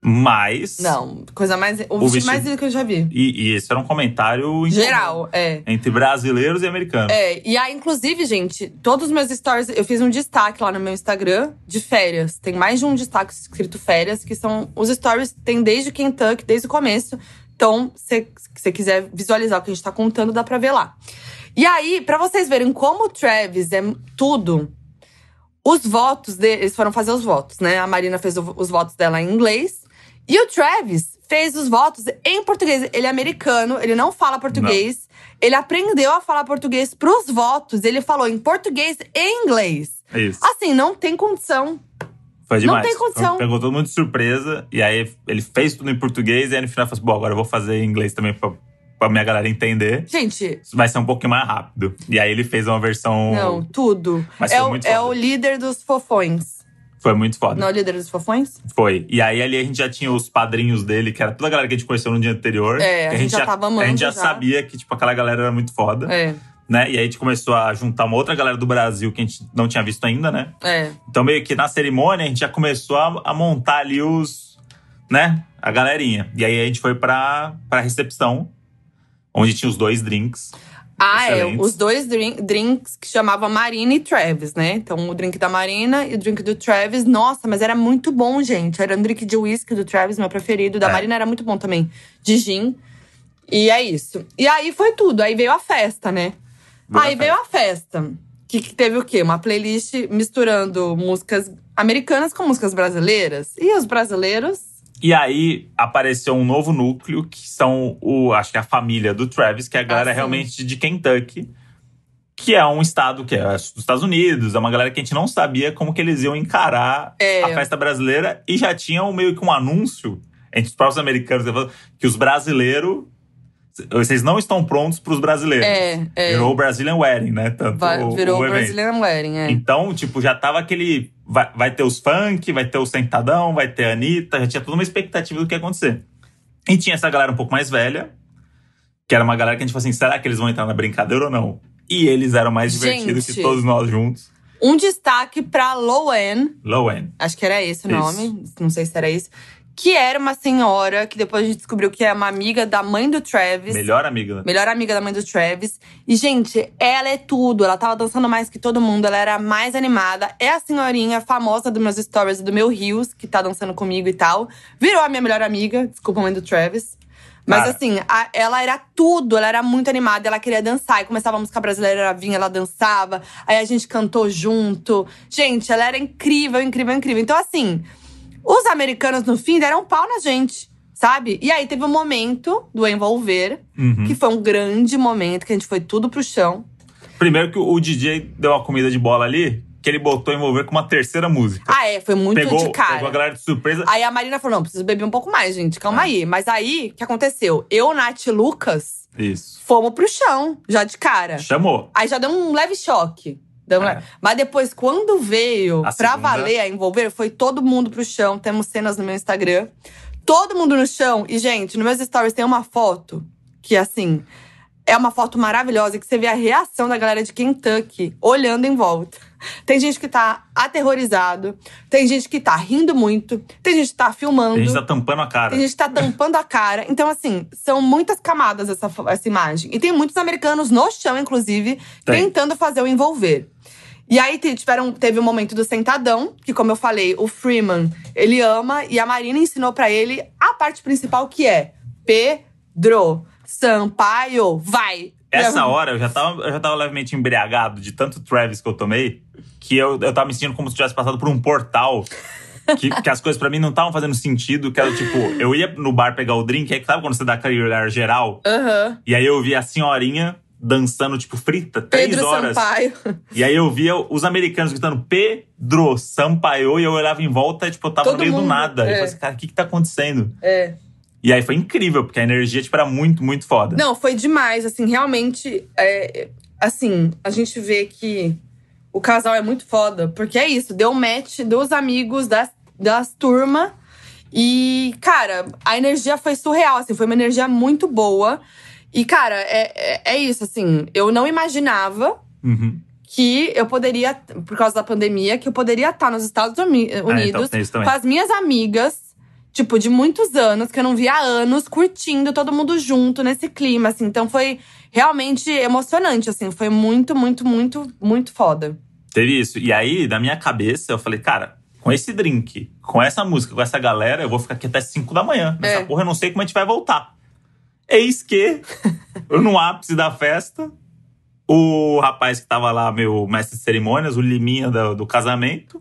Mas. Não, coisa mais. O, O vestido, vestido- mais lindo que eu já vi. E, e esse era um comentário em Geral, é. entre brasileiros e americanos. É, e aí, inclusive, gente, todos os meus stories, eu fiz um destaque lá no meu Instagram de férias. Tem mais de um destaque escrito férias, que são os stories, tem desde Kentucky, desde o começo. Então, se você quiser visualizar o que a gente tá contando, dá pra ver lá. E aí, pra vocês verem como o Travis é tudo, os votos dele, eles foram fazer os votos, né? A Marina fez os votos dela em inglês. E o Travis fez os votos em português. Ele é americano, ele não fala português. Ele aprendeu a falar português pros votos. Ele falou em português e inglês. É isso. Assim, não tem condição. Foi não demais. tem condição. Pegou todo mundo de surpresa. E aí ele fez tudo em português. E aí no final falou assim: bom, agora eu vou fazer em inglês também pra, pra minha galera entender. Gente, Isso vai ser um pouquinho mais rápido. E aí ele fez uma versão. não, tudo. Mas é foi o, muito é foda. o líder dos fofões. Foi muito foda. Não é o líder dos fofões? Foi. E aí ali a gente já tinha os padrinhos dele, que era toda a galera que a gente conheceu no dia anterior. É, que a gente já tava amando A gente já, já. sabia que, tipo, aquela galera era muito foda. É, Né? E aí a gente começou a juntar uma outra galera do Brasil que a gente não tinha visto ainda, né? é. Então, meio que na cerimônia, a gente já começou a, a montar ali os. né? A galerinha. E aí a gente foi pra, pra recepção, onde tinha os dois drinks. Ah, é. excelentes. Os dois drink- drinks que chamavam Marina e Travis, né? Então, o drink da Marina e o drink do Travis. Nossa, mas era muito bom, gente. Era um drink de whisky do Travis, meu preferido. Da É. Marina era muito bom também. De gin. E é isso. E aí foi tudo. Aí veio a festa, né? Veio a aí veio a festa. Que, que teve o quê? Uma playlist misturando músicas americanas com músicas brasileiras. E os brasileiros E aí apareceu um novo núcleo, que são o, acho que é a família do Travis, que é a galera sim. realmente de Kentucky, que é um estado que é dos Estados Unidos, é uma galera que a gente não sabia como que eles iam encarar É. a festa brasileira e já tinha um, meio que um anúncio entre os próprios americanos que os brasileiros vocês não estão prontos para os brasileiros. É, é. Virou o Brazilian Wedding, né? Tanto va- o, virou o o. Brazilian Wedding, é. Então, tipo, já tava aquele. Vai, vai ter os funk, vai ter o Sentadão, vai ter a Anitta, já tinha toda uma expectativa do que ia acontecer. E tinha essa galera um pouco mais velha, que era uma galera que a gente falou assim: será que eles vão entrar na brincadeira ou não? E eles eram mais divertidos Gente. que todos nós juntos. Um destaque pra Lowen, Low end. acho que era esse o Isso. nome, não sei se era isso. Que era uma senhora que depois a gente descobriu que é uma amiga da mãe do Travis. Melhor amiga. Melhor amiga da mãe do Travis. E, gente, ela é tudo. Ela tava dançando mais que todo mundo. Ela era a mais animada. É a senhorinha famosa dos meus stories e do meu Rios, que tá dançando comigo e tal. Virou a minha melhor amiga. Desculpa, mãe do Travis. Mas Cara. assim, a- ela era tudo, ela era muito animada, ela queria dançar. E começava a música brasileira, ela vinha, ela dançava. Aí a gente cantou junto. Gente, ela era incrível, incrível, incrível. Então, assim, os americanos, no fim, deram um pau na gente, sabe? E aí teve um momento do envolver, Uhum. que foi um grande momento, que a gente foi tudo pro chão. Primeiro que o DJ deu uma comida de bola ali, que ele botou envolver com uma terceira música. Ah, é, foi muito pegou, de cara. pegou a galera de surpresa. Aí a Marina falou: não, preciso beber um pouco mais, gente, calma Ah. aí. Mas aí, o que aconteceu? Eu, Nath e Lucas Isso. fomos pro chão, já de cara. Chamou. Aí já deu um leve choque. Um É. Mas depois, quando veio A pra segunda. valer a envolver, foi todo mundo pro chão. Temos cenas no meu Instagram. Todo mundo no chão. E, gente, nos meus stories tem uma foto que, assim, é uma foto maravilhosa que você vê a reação da galera de Kentucky olhando em volta. Tem gente que tá aterrorizado, tem gente que tá rindo muito, tem gente que tá filmando. A gente tá tampando a cara. Tem gente que tá tampando a cara. Então, assim, são muitas camadas essa, essa imagem. E tem muitos americanos no chão, inclusive, Tem. tentando fazer o envolver. E aí tiveram, teve o momento do sentadão, que, como eu falei, o Freeman ele ama, e a Marina ensinou pra ele a parte principal, que é Pedro Sampaio, vai! Essa hora eu já, tava, eu já tava levemente embriagado de tanto Travis que eu tomei, que eu, eu tava me sentindo como se tivesse passado por um portal. Que, que as coisas pra mim não estavam fazendo sentido. Que era tipo, eu ia no bar pegar o drink, aí sabe quando você dá aquele olhar geral? Aham. E aí eu via a senhorinha dançando, tipo, frita, três Pedro horas. Sampaio. E aí eu via os americanos gritando Pedro Sampaio, e eu olhava em volta, e, tipo, eu tava Todo no meio do mundo, nada. é. Eu falei assim, cara, o que que tá acontecendo? É. E aí foi incrível, porque a energia, tipo, era muito, muito foda. Não, foi demais. Assim, realmente, é, assim, a gente vê que o casal é muito foda. Porque é isso, deu match dos amigos, das, das turmas. E, cara, a energia foi surreal, assim, foi uma energia muito boa. E, cara, é, é, é isso, assim, eu não imaginava Uhum. que eu poderia, por causa da pandemia, que eu poderia estar nos Estados Ah, então Unidos isso também. com as minhas amigas, tipo, de muitos anos, que eu não via há anos, curtindo todo mundo junto nesse clima, assim. Então foi realmente emocionante, assim. Foi muito, muito, muito, muito foda. Teve isso. E aí, na minha cabeça, eu falei, cara, com esse drink, com essa música, com essa galera, eu vou ficar aqui até 5 da manhã. Nessa É. porra, eu não sei como a gente vai voltar. Eis que, no ápice da festa, o rapaz que tava lá, meu mestre de cerimônias, o Liminha do, do casamento,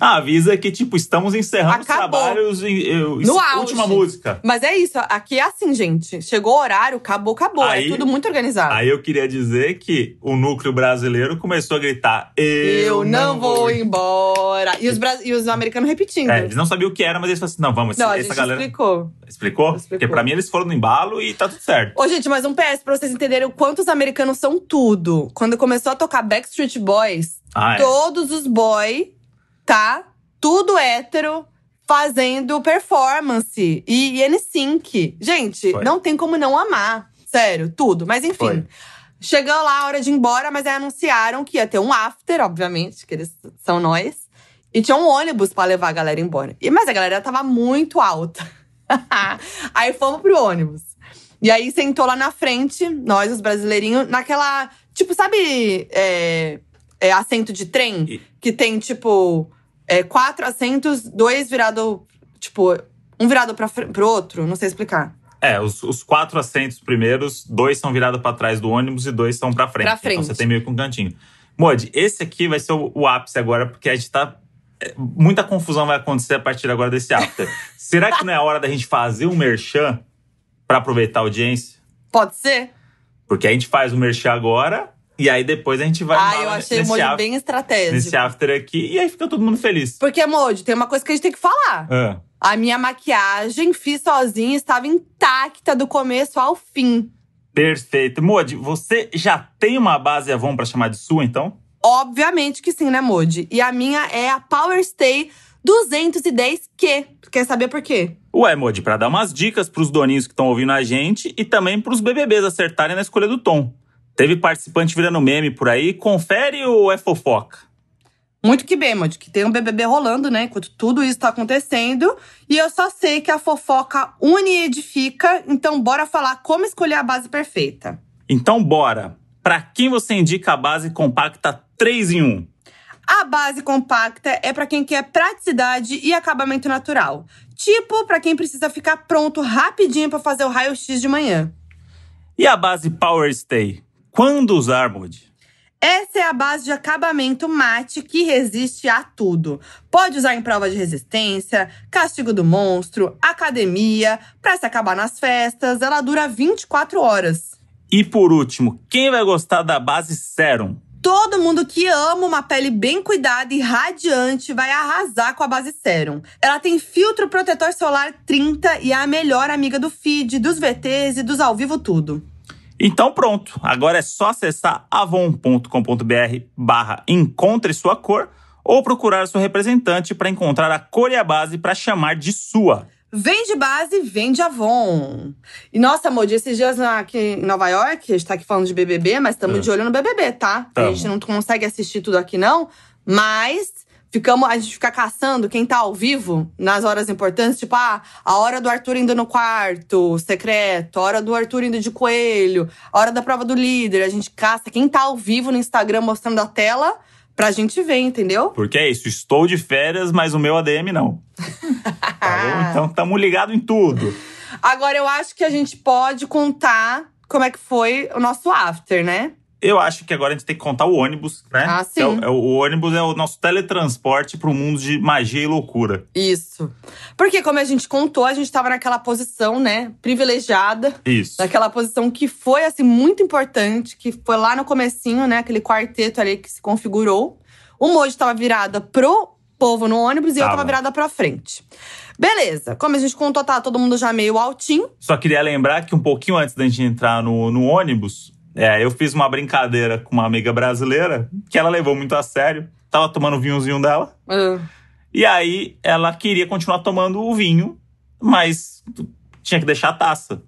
avisa que, tipo, estamos encerrando os Acabou. trabalhos. Em, eu, No auge. última música. Mas é isso, aqui é assim, gente. Chegou o horário, acabou, acabou. Aí- é tudo muito organizado. Aí eu queria dizer que o núcleo brasileiro começou a gritar: Eu, eu não vou embora. E os, e os americanos repetindo. É, eles não sabiam o que era, mas eles falaram assim: não, vamos, não, essa galera. explicou. Explicou? Explicou. Porque pra mim eles foram no embalo e tá tudo certo. Ô, gente, mas um PS pra vocês entenderem o quanto os americanos são tudo. Quando começou a tocar Backstreet Boys, Ah, é. todos os boy, tá? Tudo hétero, fazendo performance. E, e NSYNC. Gente, Foi. não tem como não amar. Sério, tudo. Mas enfim. Foi. Chegou lá a hora de ir embora, mas aí anunciaram que ia ter um after, obviamente, que eles são nós. E tinha um ônibus pra levar a galera embora. E, mas a galera tava muito alta. aí fomos pro ônibus. E aí sentou lá na frente, nós, os brasileirinhos, naquela. Tipo, sabe é, é, assento de trem? Que tem, tipo, é, quatro assentos, dois virado, tipo, um virado fr- pro outro, não sei explicar. É, os, os quatro assentos primeiros, dois são virados pra trás do ônibus e dois são pra frente. Pra frente. Então você tem meio que um cantinho. Modi, esse aqui vai ser o, o ápice agora, porque a gente tá. é, Muita confusão vai acontecer a partir agora desse after. Será que não é hora da gente fazer um merchan pra aproveitar a audiência? Pode ser? Porque a gente faz o merchan agora e aí depois a gente vai ah, eu achei o molho after, bem estratégico. nesse after aqui e aí fica todo mundo feliz. Porque, Moji, tem uma coisa que a gente tem que falar. Ah, A minha maquiagem, fiz sozinha, estava intacta do começo ao fim. perfeito. Modi, você já tem uma base Avon pra chamar de sua, então? Obviamente que sim, né, Moji? E a minha é a Power Stay 210Q. Tu quer saber por quê? Ué, Modi, pra dar umas dicas pros doninhos que estão ouvindo a gente e também pros BBBs acertarem na escolha do tom. Teve participante virando meme por aí, confere ou é fofoca? Muito que bem, Moji, que tem um BBB rolando, né? Enquanto tudo isso tá acontecendo. E eu só sei que a fofoca une e edifica. Então, bora falar como escolher a base perfeita. Então bora! Pra quem você indica a base compacta 3 em 1? A base compacta é para quem quer praticidade e acabamento natural. Tipo, para quem precisa ficar pronto rapidinho para fazer o raio-x de manhã. E a base Power Stay? Quando usar, Modi? Essa é a base de acabamento mate que resiste a tudo. Pode usar em prova de resistência, castigo do monstro, academia, para se acabar nas festas. Ela dura 24 horas. E por último, quem vai gostar da base Serum? Todo mundo que ama uma pele bem cuidada e radiante vai arrasar com a base Serum. Ela tem filtro protetor solar 30 e é a melhor amiga do feed, dos VTs e dos ao vivo tudo. Então pronto, agora é só acessar avon.com.br barra encontre sua cor ou procurar seu representante para encontrar a cor e a base para chamar de sua. Vende base, vende Avon. E nossa, Moody, esses dias aqui em Nova York, a gente tá aqui falando de BBB, mas estamos É. de olho no BBB, tá? A Tamo. gente não consegue assistir tudo aqui não, mas ficamos, a gente fica caçando quem tá ao vivo nas horas importantes, tipo, ah, a hora do Arthur indo no quarto secreto, a hora do Arthur indo de coelho, a hora da prova do líder. A gente caça quem tá ao vivo no Instagram mostrando a tela pra gente ver, entendeu? Porque é isso, estou de férias, mas o meu ADM não. Tá? Então estamos ligados em tudo. Agora eu acho que a gente pode contar como é que foi o nosso after, né? Eu acho que agora a gente tem que contar o ônibus, né? Ah, é o- sim. é o, o ônibus é o nosso teletransporte para o mundo de magia e loucura. Isso. Porque, como a gente contou, a gente tava naquela posição, né, privilegiada. Isso. Naquela posição que foi, assim, muito importante. Que foi lá no comecinho, né, aquele quarteto ali que se configurou. O Moji tava virada pro povo no ônibus e eu Tava. tava virada pra frente. Beleza. Como a gente contou, tá todo mundo já meio altinho. Só queria lembrar que um pouquinho antes da gente entrar no, no ônibus, é, eu fiz uma brincadeira com uma amiga brasileira que ela levou muito a sério. Tava tomando o vinhozinho dela. Ah, E aí ela queria continuar tomando o vinho, mas tinha que deixar a taça.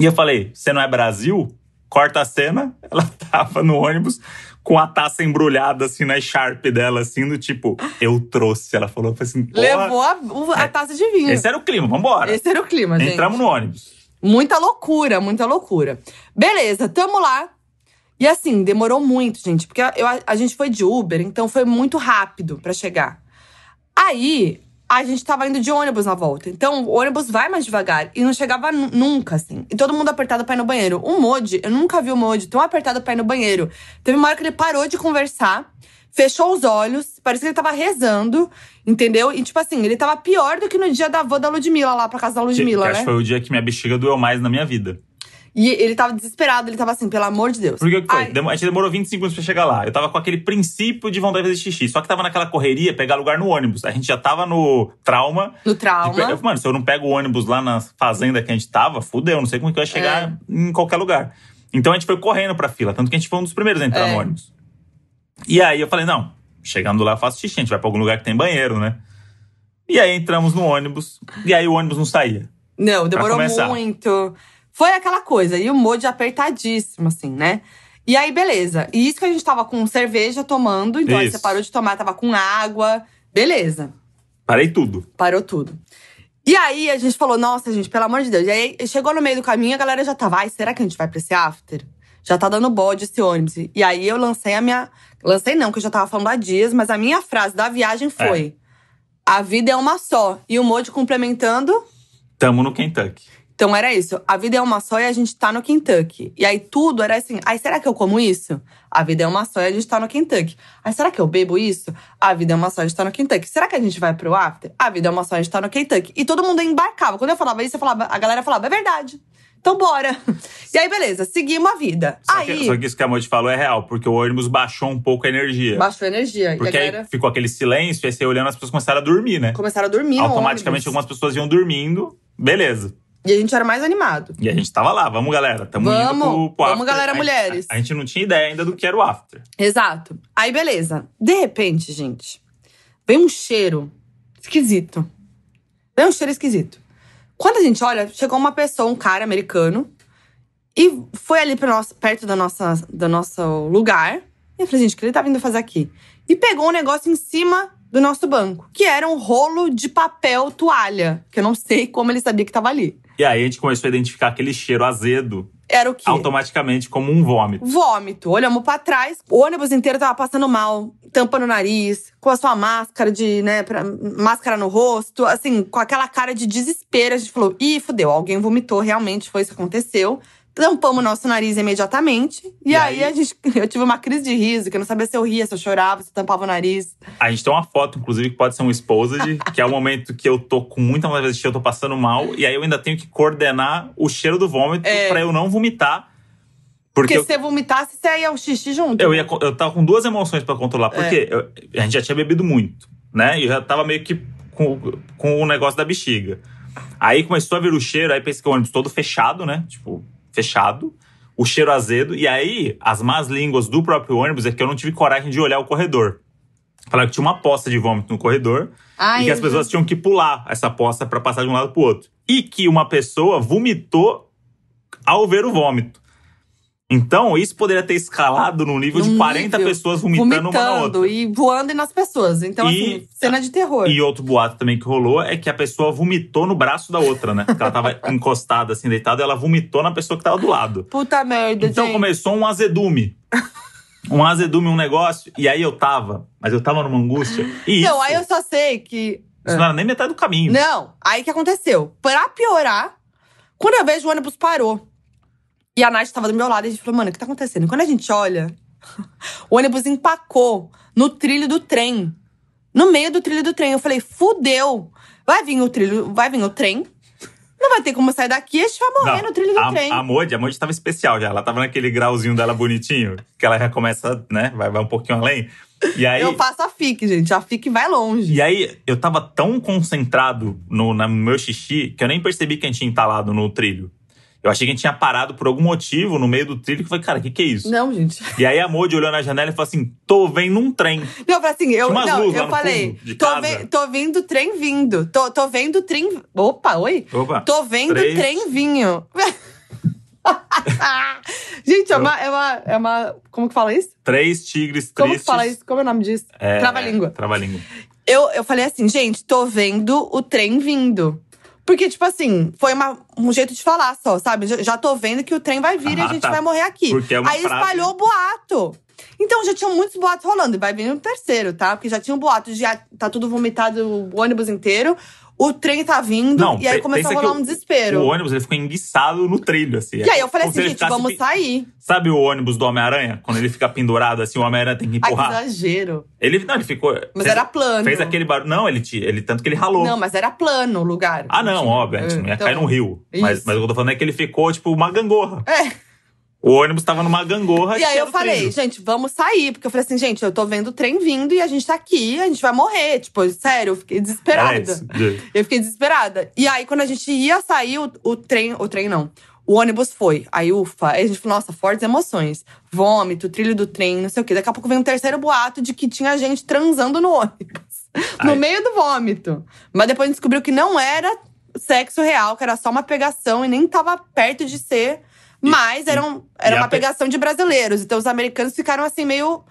E eu falei: você não é Brasil? Corta a cena. Ela tava no ônibus com a taça embrulhada assim na Sharp dela, assim, do tipo, eu trouxe. Ela falou assim: levou a, a É. taça de vinho. esse era o clima, vambora. Esse era o clima, gente. Entramos no ônibus. Muita loucura, muita loucura. Beleza, tamo lá. E assim, demorou muito, gente, porque eu- a gente foi de Uber, então foi muito rápido pra chegar. Aí, a gente tava indo de ônibus na volta. Então, o ônibus vai mais devagar. E não chegava nu- nunca, assim. E todo mundo apertado pra ir no banheiro. O Modi, eu nunca vi o Modi tão apertado pra ir no banheiro. Teve uma hora que ele parou de conversar, fechou os olhos, parecia que ele tava rezando, entendeu? E tipo assim, ele tava pior do que no dia da avó da Ludmilla, lá pra casa da Ludmilla, que né? acho que foi o dia que minha bexiga doeu mais na minha vida. E ele tava desesperado, ele tava assim, pelo amor de Deus. Por que que foi? Ai, A gente demorou 25 minutos pra chegar lá. Eu tava com aquele princípio de vontade de fazer xixi. Só que tava naquela correria, pegar lugar no ônibus. A gente já tava no trauma. no de trauma. pe- Mano, se eu não pego o ônibus lá na fazenda que a gente tava, fudeu. Não sei como que eu ia chegar É. em qualquer lugar. Então a gente foi correndo pra fila. Tanto que a gente foi um dos primeiros a entrar É. no ônibus. E aí eu falei, não, chegando lá eu faço xixi. A gente vai pra algum lugar que tem banheiro, né? E aí entramos no ônibus. E aí o ônibus não saía. Não, demorou muito. Foi aquela coisa. E o Modi apertadíssimo, assim, né? E aí, beleza. E isso que a gente tava com cerveja tomando. Então aí Isso. você parou de tomar, tava com água. Beleza. Parei tudo. Parou tudo. E aí a gente falou, nossa, gente, pelo amor de Deus. E aí chegou no meio do caminho, a galera já tava, ai, será que a gente vai pra esse after? Já tá dando bode esse ônibus. E aí eu lancei a minha. Lancei não, que eu já tava falando há dias, mas a minha frase da viagem foi: A vida é uma só. E o Modi complementando. Tamo no Kentucky. Então era isso. A vida é uma só e a gente tá no Kentucky. E aí tudo era assim: ai, será que eu como isso? A vida é uma só e a gente tá no Kentucky. Ai, será que eu bebo isso? A vida é uma só e a gente tá no Kentucky. Será que a gente vai pro after? A vida é uma só e a gente tá no Kentucky. E todo mundo embarcava. Quando eu falava isso, eu falava, a galera falava: é verdade. Então bora. E aí, beleza, seguimos a vida. Só, aí, que, só que isso que a Moji falou é real, porque o ônibus baixou um pouco a energia. baixou a energia. Porque aí galera ficou aquele silêncio, e aí você olhando, as pessoas começaram a dormir, né? começaram a dormir Automaticamente algumas pessoas iam dormindo, beleza. E a gente era mais animado. E a gente tava lá, vamos galera, tamo Vamos, indo pro, pro vamos, after. galera, A- mulheres. A, a gente não tinha ideia ainda do que era o after. Exato. Aí, beleza. De repente, gente, vem um cheiro esquisito. Vem um cheiro esquisito. Quando a gente olha, chegou uma pessoa, um cara americano, e foi ali nosso, perto da nossa, do nosso lugar. E eu falei, gente, o que ele tá vindo fazer aqui? E pegou um negócio em cima do nosso banco, que era um rolo de papel toalha, que eu não sei como ele sabia que tava ali. E aí a gente começou a identificar aquele cheiro azedo Era o quê? automaticamente como um vômito. Vômito. Olhamos pra trás, o ônibus inteiro tava passando mal, tampando o nariz, com a sua máscara de, né, pra- máscara no rosto, assim, com aquela cara de desespero. A gente falou: ih, fudeu, alguém vomitou, realmente foi isso que aconteceu. Tampamos nosso nariz imediatamente. E, E aí, aí? a gente, eu tive uma crise de riso, que eu não sabia se eu ria, se eu chorava, se eu tampava o nariz. A gente tem uma foto, inclusive, que pode ser um exposed, que é o momento que eu tô com muita vontade de assistir, eu tô passando mal, e aí eu ainda tenho que coordenar o cheiro do vômito É. pra eu não vomitar. Porque Porque eu, se você vomitasse, você ia o xixi junto. eu, ia, eu tava com duas emoções pra controlar. Porque É. eu- a gente já tinha bebido muito, né? E eu já tava meio que com, com o negócio da bexiga. Aí começou a vir o cheiro, aí pensei que o ônibus todo fechado, né? Tipo, fechado. O cheiro azedo. E aí, as más línguas do próprio ônibus é que eu não tive coragem de olhar o corredor. Falaram que tinha uma poça de vômito no corredor. Ai, e que as pessoas tinham que pular essa poça pra passar de um lado pro outro. E que uma pessoa vomitou ao ver o vômito. Então, isso poderia ter escalado no nível de Num 40 nível, pessoas vomitando, uma na outra. e voando nas pessoas. Então, E- assim, cena de terror. E outro boato também que rolou é que a pessoa vomitou no braço da outra, né? Porque ela tava encostada, assim, deitada, e ela vomitou na pessoa que tava do lado. Puta merda, Então gente. começou um azedume. Um azedume, um negócio. E aí eu tava, mas eu tava numa angústia. E isso, Não, aí eu só sei que. isso não era nem metade do caminho. Não, aí o que aconteceu? Pra piorar, quando eu vejo o ônibus parou. E a Nath tava do meu lado e a gente falou, mano, o que tá acontecendo? Quando a gente olha, o ônibus empacou no trilho do trem. No meio do trilho do trem. Eu falei, fudeu. Vai vir o trilho, vai vir o trem. Não vai ter como sair daqui, a gente vai morrer Não, no trilho do a, trem. A Modi, a Modi tava especial já. Ela tava naquele grauzinho dela bonitinho, que ela já começa, né? Vai, vai um pouquinho além. E aí, Eu faço a FIC, gente. A FIC vai longe. e aí, eu tava tão concentrado no, no meu xixi que eu nem percebi que a gente tinha entalado no trilho. Eu achei que a gente tinha parado por algum motivo no meio do trilho que eu falei, cara, o que, que é isso? Não, gente. E aí a Modi olhou na janela e falou assim: tô vendo um trem. Não, eu falei assim, eu, não, eu falei, tô, ve- tô vendo o trem vindo. Tô, tô vendo o trem. Opa, oi? Opa. Tô vendo o Três. trem vinho. Gente, é uma, é uma. É uma. Como que fala isso? Três tigres Como que tristes. fala isso? Como é o nome disso? É, Trava-língua. Trava-língua. Eu, eu falei assim, gente, tô vendo o trem vindo. Porque, tipo assim, foi uma, um jeito de falar só, sabe? Já, já tô vendo que o trem vai vir e a Ah, gente tá. vai morrer aqui. É uma Aí frase- espalhou o boato. Então já tinham muitos boatos rolando. E vai vir um terceiro, tá? Porque já tinha um boato de ah, tá tudo vomitado o ônibus inteiro. O trem tá vindo. Não, e aí começou a rolar um desespero. O ônibus ele ficou enguiçado no trilho, assim. E aí eu falei assim, gente, ficasse vamos sair. Sabe o ônibus do Homem-Aranha? Quando ele fica pendurado assim, o Homem-Aranha tem que Ai, que empurrar. exagero. ele, não, ele ficou. Mas fez, era plano. Fez aquele barulho. Não, ele, ele tanto que ele ralou. Não, mas era plano o lugar. ah, não, óbvio, a gente não ia Então, cair no rio. Mas, mas o que eu tô falando é que ele ficou, tipo, uma gangorra. É. O ônibus tava numa gangorra. E aí eu falei, trilho. gente, vamos sair. Porque eu falei assim, gente, eu tô vendo o trem vindo e a gente tá aqui, a gente vai morrer. Tipo, sério, eu fiquei Era desesperada. de- Eu fiquei desesperada. E aí, quando a gente ia sair, o, o trem. O trem não. O ônibus foi. Aí, ufa. Aí a gente falou, nossa, fortes emoções. Vômito, trilho do trem, não sei o quê. Daqui a pouco veio um terceiro boato de que tinha gente transando no ônibus. No Ai. meio do vômito. Mas depois a gente descobriu que não era sexo real, que era só uma pegação e nem tava perto de ser. Mas era, um- era uma pe- pegação de brasileiros. Então os americanos ficaram assim, meio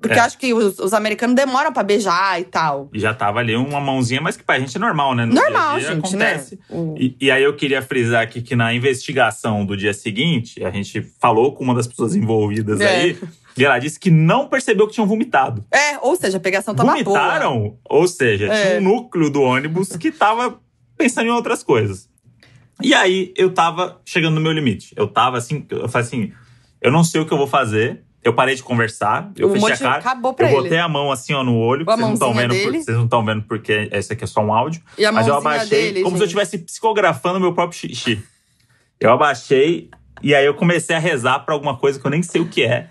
Porque É. acho que os, os americanos demoram pra beijar e tal. E já tava ali uma mãozinha, mas que pra gente é normal, né? No Normal, dia dia gente, acontece. né? E, e aí eu queria frisar aqui que na investigação do dia seguinte, a gente falou com uma das pessoas envolvidas É. aí, e ela disse que não percebeu que tinham vomitado. É, ou seja, a pegação tava boa. Vomitaram, ou seja, É. tinha um núcleo do ônibus que tava pensando em outras coisas. E aí eu tava chegando no meu limite. Eu tava assim, eu falei assim, eu não sei o que eu vou fazer. Eu parei de conversar, eu O fechei a cara. acabou pra eu ele. botei a mão assim ó, no olho, vocês não estão vendo, por- dele. vocês não estão vendo porque esse aqui é só um áudio. E a Mas eu abaixei dele, como se eu gente. estivesse psicografando meu próprio xixi. Eu abaixei e aí eu comecei a rezar pra alguma coisa que eu nem sei o que é.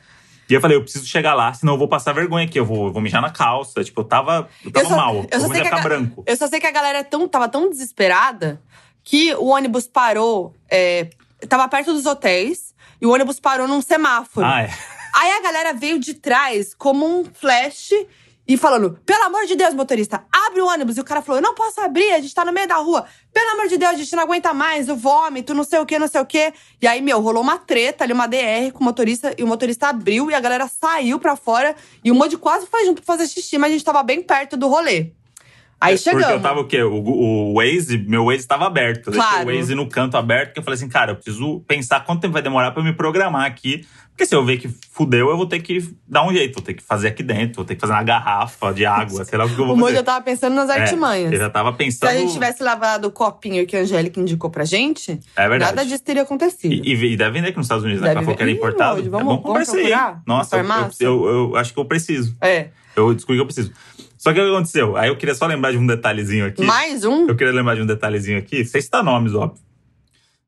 E eu falei, eu preciso chegar lá, senão eu vou passar vergonha aqui. Eu vou, eu vou mijar na calça. Tipo, eu tava, eu tava Eu só- mal. eu Eu vou já ga- branco. Eu só sei que a galera é tão, tava tão desesperada que o ônibus parou. É, tava perto dos hotéis e o ônibus parou num semáforo. Ah, é. Aí a galera veio de trás como um flash e falando: pelo amor de Deus, motorista, abre o ônibus. E o cara falou: eu não posso abrir, a gente tá no meio da rua. Pelo amor de Deus, a gente não aguenta mais, o vômito, não sei o que, não sei o que. E aí, meu, rolou uma treta ali, uma DR com o motorista, e o motorista abriu e a galera saiu pra fora. E o Modi quase foi junto pra fazer xixi, mas a gente tava bem perto do rolê. Aí chegamos. É, Porque eu tava o quê? O, o Waze, meu Waze tava aberto. Eu Claro. deixei o Waze no canto aberto, porque eu falei assim, cara, eu preciso pensar quanto tempo vai demorar pra eu me programar aqui. Porque se eu ver que fudeu, eu vou ter que dar um jeito, vou ter que fazer aqui dentro, vou ter que fazer uma garrafa de água, sei lá o que eu vou O fazer. já tava pensando nas É, artimanhas. eu já tava Se pensando. a gente tivesse lavado o copinho que a Angélica indicou pra gente, É verdade. nada disso teria acontecido. E, e, e deve vender aqui nos Estados Unidos, né? Deve que era importado. Modi, é vamos- bom comprar vamos procurar Nossa, eu, eu, eu, eu acho que eu preciso. É. Eu descobri que eu preciso. Só que o que aconteceu? Aí eu queria só lembrar de um detalhezinho aqui. Mais um? Eu queria lembrar de um detalhezinho aqui, sem citar nomes, óbvio.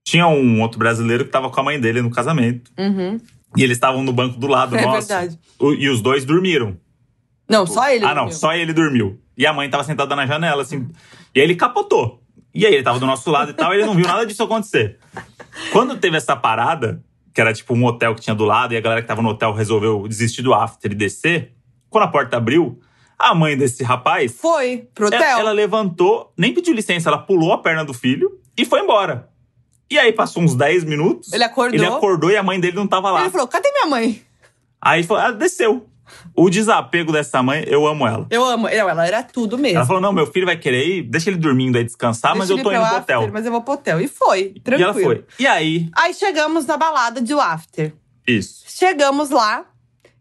Tinha um outro brasileiro que tava com a mãe dele no casamento. Uhum. E eles estavam no banco do lado É verdade. O- e os dois dormiram. Não, só ele. ah, não, dormiu. só ele dormiu. E a mãe tava sentada na janela, assim. E aí ele capotou. E aí ele tava do nosso lado e tal, e ele não viu nada disso acontecer. Quando teve essa parada, que era tipo um hotel que tinha do lado, e a galera que tava no hotel resolveu desistir do after e descer, quando a porta abriu, a mãe desse rapaz Foi pro hotel. ela, ela levantou, nem pediu licença, ela pulou a perna do filho e foi embora. E aí passou uns 10 minutos. Ele acordou. Ele acordou e a mãe dele não tava lá. Ele falou: cadê minha mãe? Aí falou, ela desceu. O desapego dessa mãe, eu amo ela. Eu amo. Não, ela era tudo mesmo. Ela falou: não, meu filho vai querer ir, deixa ele dormindo aí descansar, mas Deixa eu ele tô indo pro hotel. Mas eu vou pro hotel. E foi, E tranquilo. ela foi. E aí, Aí chegamos na balada de after. isso. Chegamos lá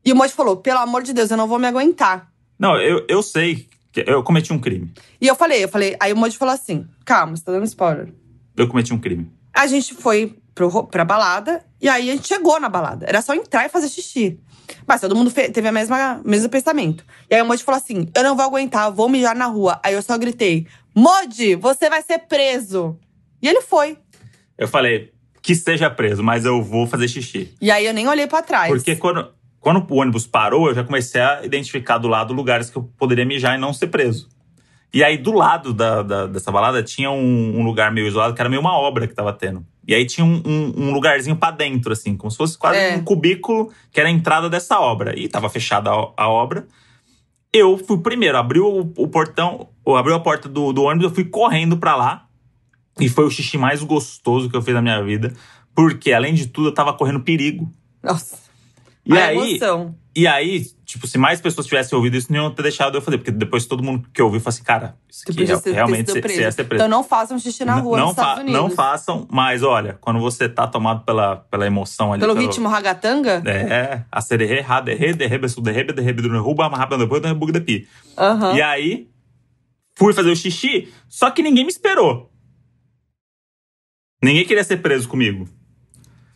e o Moji falou: pelo amor de Deus, eu não vou me aguentar. Não, eu, eu sei que eu cometi um crime. E eu falei, eu falei, aí o Moji falou assim: calma, você tá dando spoiler. Eu cometi um crime. A gente foi pro, ro- pra balada e aí a gente chegou na balada. Era só entrar e fazer xixi. Mas todo mundo teve a mesma mesmo pensamento. E aí o Moji falou assim: eu não vou aguentar, vou mijar na rua. Aí eu só gritei: Moji, você vai ser preso. E ele foi. Eu falei, que seja preso, mas eu vou fazer xixi. E aí eu nem olhei pra trás. Porque quando, quando o ônibus parou, eu já comecei a identificar do lado lugares que eu poderia mijar e não ser preso. E aí, do lado da, da- dessa balada, tinha um, um lugar meio isolado, que era meio uma obra que tava tendo. E aí tinha um, um- um lugarzinho pra dentro, assim, como se fosse quase É. um cubículo, que era a entrada dessa obra. E tava fechada a, a obra. Eu fui primeiro, abriu o, o portão, ou abriu a porta do, do ônibus, eu fui correndo pra lá. E foi o xixi mais gostoso que eu fiz na minha vida. Porque, além de tudo, eu tava correndo perigo. Nossa. E a aí, emoção. e aí, tipo, se mais pessoas tivessem ouvido isso, não iam ter deixado eu fazer. Porque depois todo mundo que ouviu falou assim, cara, isso aqui é- realmente você ia ser preso. Então não façam xixi na rua não, nos Estados fa- Unidos. não façam, mas olha, quando você tá tomado pela, pela emoção ali. Pelo ritmo ragatanga? É, a sererê, ra, derre, derrebe, su, derrebe, derruba, amarraba, depois, derruba, depi. E aí, fui fazer o xixi, só que ninguém me esperou. Ninguém queria ser preso comigo.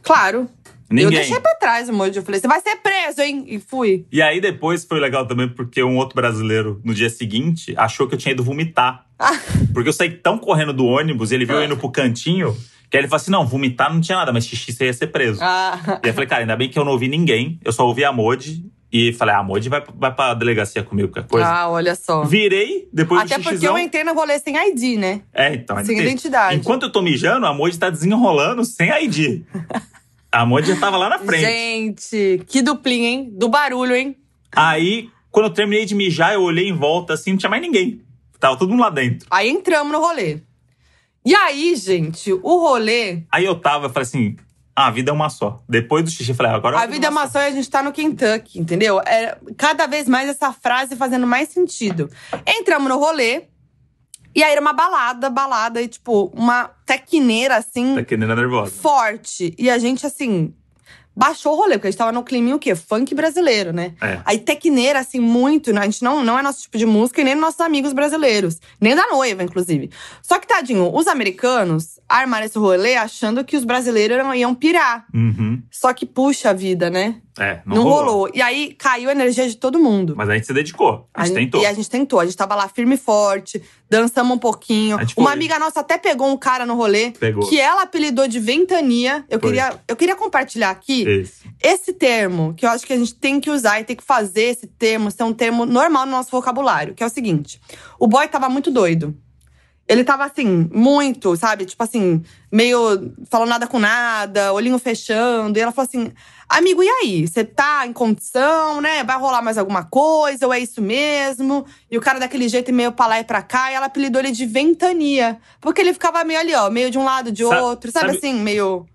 Claro. Eu Ninguém. deixei pra trás o Moji. Eu falei, você vai ser preso, hein? E fui. E aí depois foi legal também porque um outro brasileiro no dia seguinte achou que eu tinha ido vomitar. Ah. Porque eu saí tão correndo do ônibus, ele viu eu indo pro cantinho, que aí ele falou assim: não, vomitar não tinha nada, mas xixi você ia ser preso. Ah. E aí eu falei, cara, ainda bem que eu não ouvi ninguém, eu só ouvi a Modi e falei, ah, a Modi vai, vai pra delegacia comigo, qualquer coisa. Ah, olha só. Virei, depois Até do porque eu entrei no rolê sem ID, né? É, então. ainda Sem identidade. Enquanto eu tô mijando, a Modi tá desenrolando sem ID. a Modi já tava lá na frente. Gente, que duplinha, hein? Do barulho, hein? Aí, quando eu terminei de mijar, eu olhei em volta assim, não tinha mais ninguém. Tava todo mundo lá dentro. Aí entramos no rolê. E aí, gente, o rolê. Aí eu tava, eu falei assim, a vida é uma só. Depois do xixi, eu falei, ah, agora A vida é uma só e a gente tá no Kentucky, entendeu? É cada vez mais essa frase fazendo mais sentido. Entramos no rolê. E aí era uma balada, balada, e tipo, uma tequineira assim, querendo nervosa. forte. E a gente, assim, baixou o rolê, porque a gente tava no clima o quê? Funk brasileiro, né? É. Aí tequineira, assim, muito. né? A gente não, não é nosso tipo de música e nem nossos amigos brasileiros. Nem da noiva, inclusive. Só que, tadinho, os americanos armaram esse rolê achando que os brasileiros iam pirar. Uhum. Só que puxa a vida, né? É, não, Não, rolou. rolou. E aí caiu a energia de todo mundo. Mas a gente se dedicou. A gente tentou. E a gente tentou. A gente tava lá firme e forte, dançamos um pouquinho. Uma amiga nossa até pegou um cara no rolê Pegou. que ela apelidou de ventania. Eu Foi. queria, eu queria compartilhar aqui Esse. esse termo, que eu acho que a gente tem que usar e tem que fazer esse termo ser um termo normal no nosso vocabulário, que é o seguinte: o boy tava muito doido. Ele tava assim, muito, sabe? Tipo assim, meio falando nada com nada, olhinho fechando. E ela falou assim: Amigo, e aí? Você tá em condição, né? Vai rolar mais alguma coisa? Ou é isso mesmo? E o cara daquele jeito meio pra lá e pra cá. E ela apelidou ele de ventania. Porque ele ficava meio ali, ó, meio de um lado, de Sa- outro. Sabe, sabe- assim, meio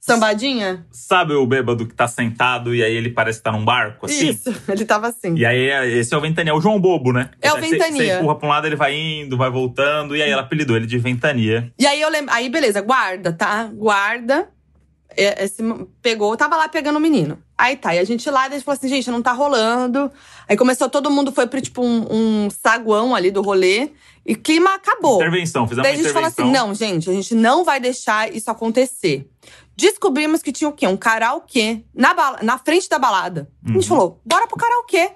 sambadinha? Sabe o bêbado que tá sentado e aí ele parece que tá num barco, assim? Isso, ele tava assim. E aí, esse é o Ventania, é o João Bobo, né? É o Ventania. Você empurra pra um lado, ele vai indo, vai voltando. E aí ela apelidou ele de Ventania. E aí eu lembro. Aí, beleza, guarda, tá? Guarda. É, Esse, pegou, tava lá pegando o menino. Aí tá, e a gente lá, a gente falou assim, gente, não tá rolando. Aí começou, todo mundo foi pro, tipo, um, um saguão ali do rolê. E clima acabou. Intervenção, fizemos Daí a gente falou intervenção. assim: não, gente, a gente não vai deixar isso acontecer. Descobrimos que tinha o quê? Um karaokê na, bala- na frente da balada. A gente Uhum. falou: bora pro karaokê.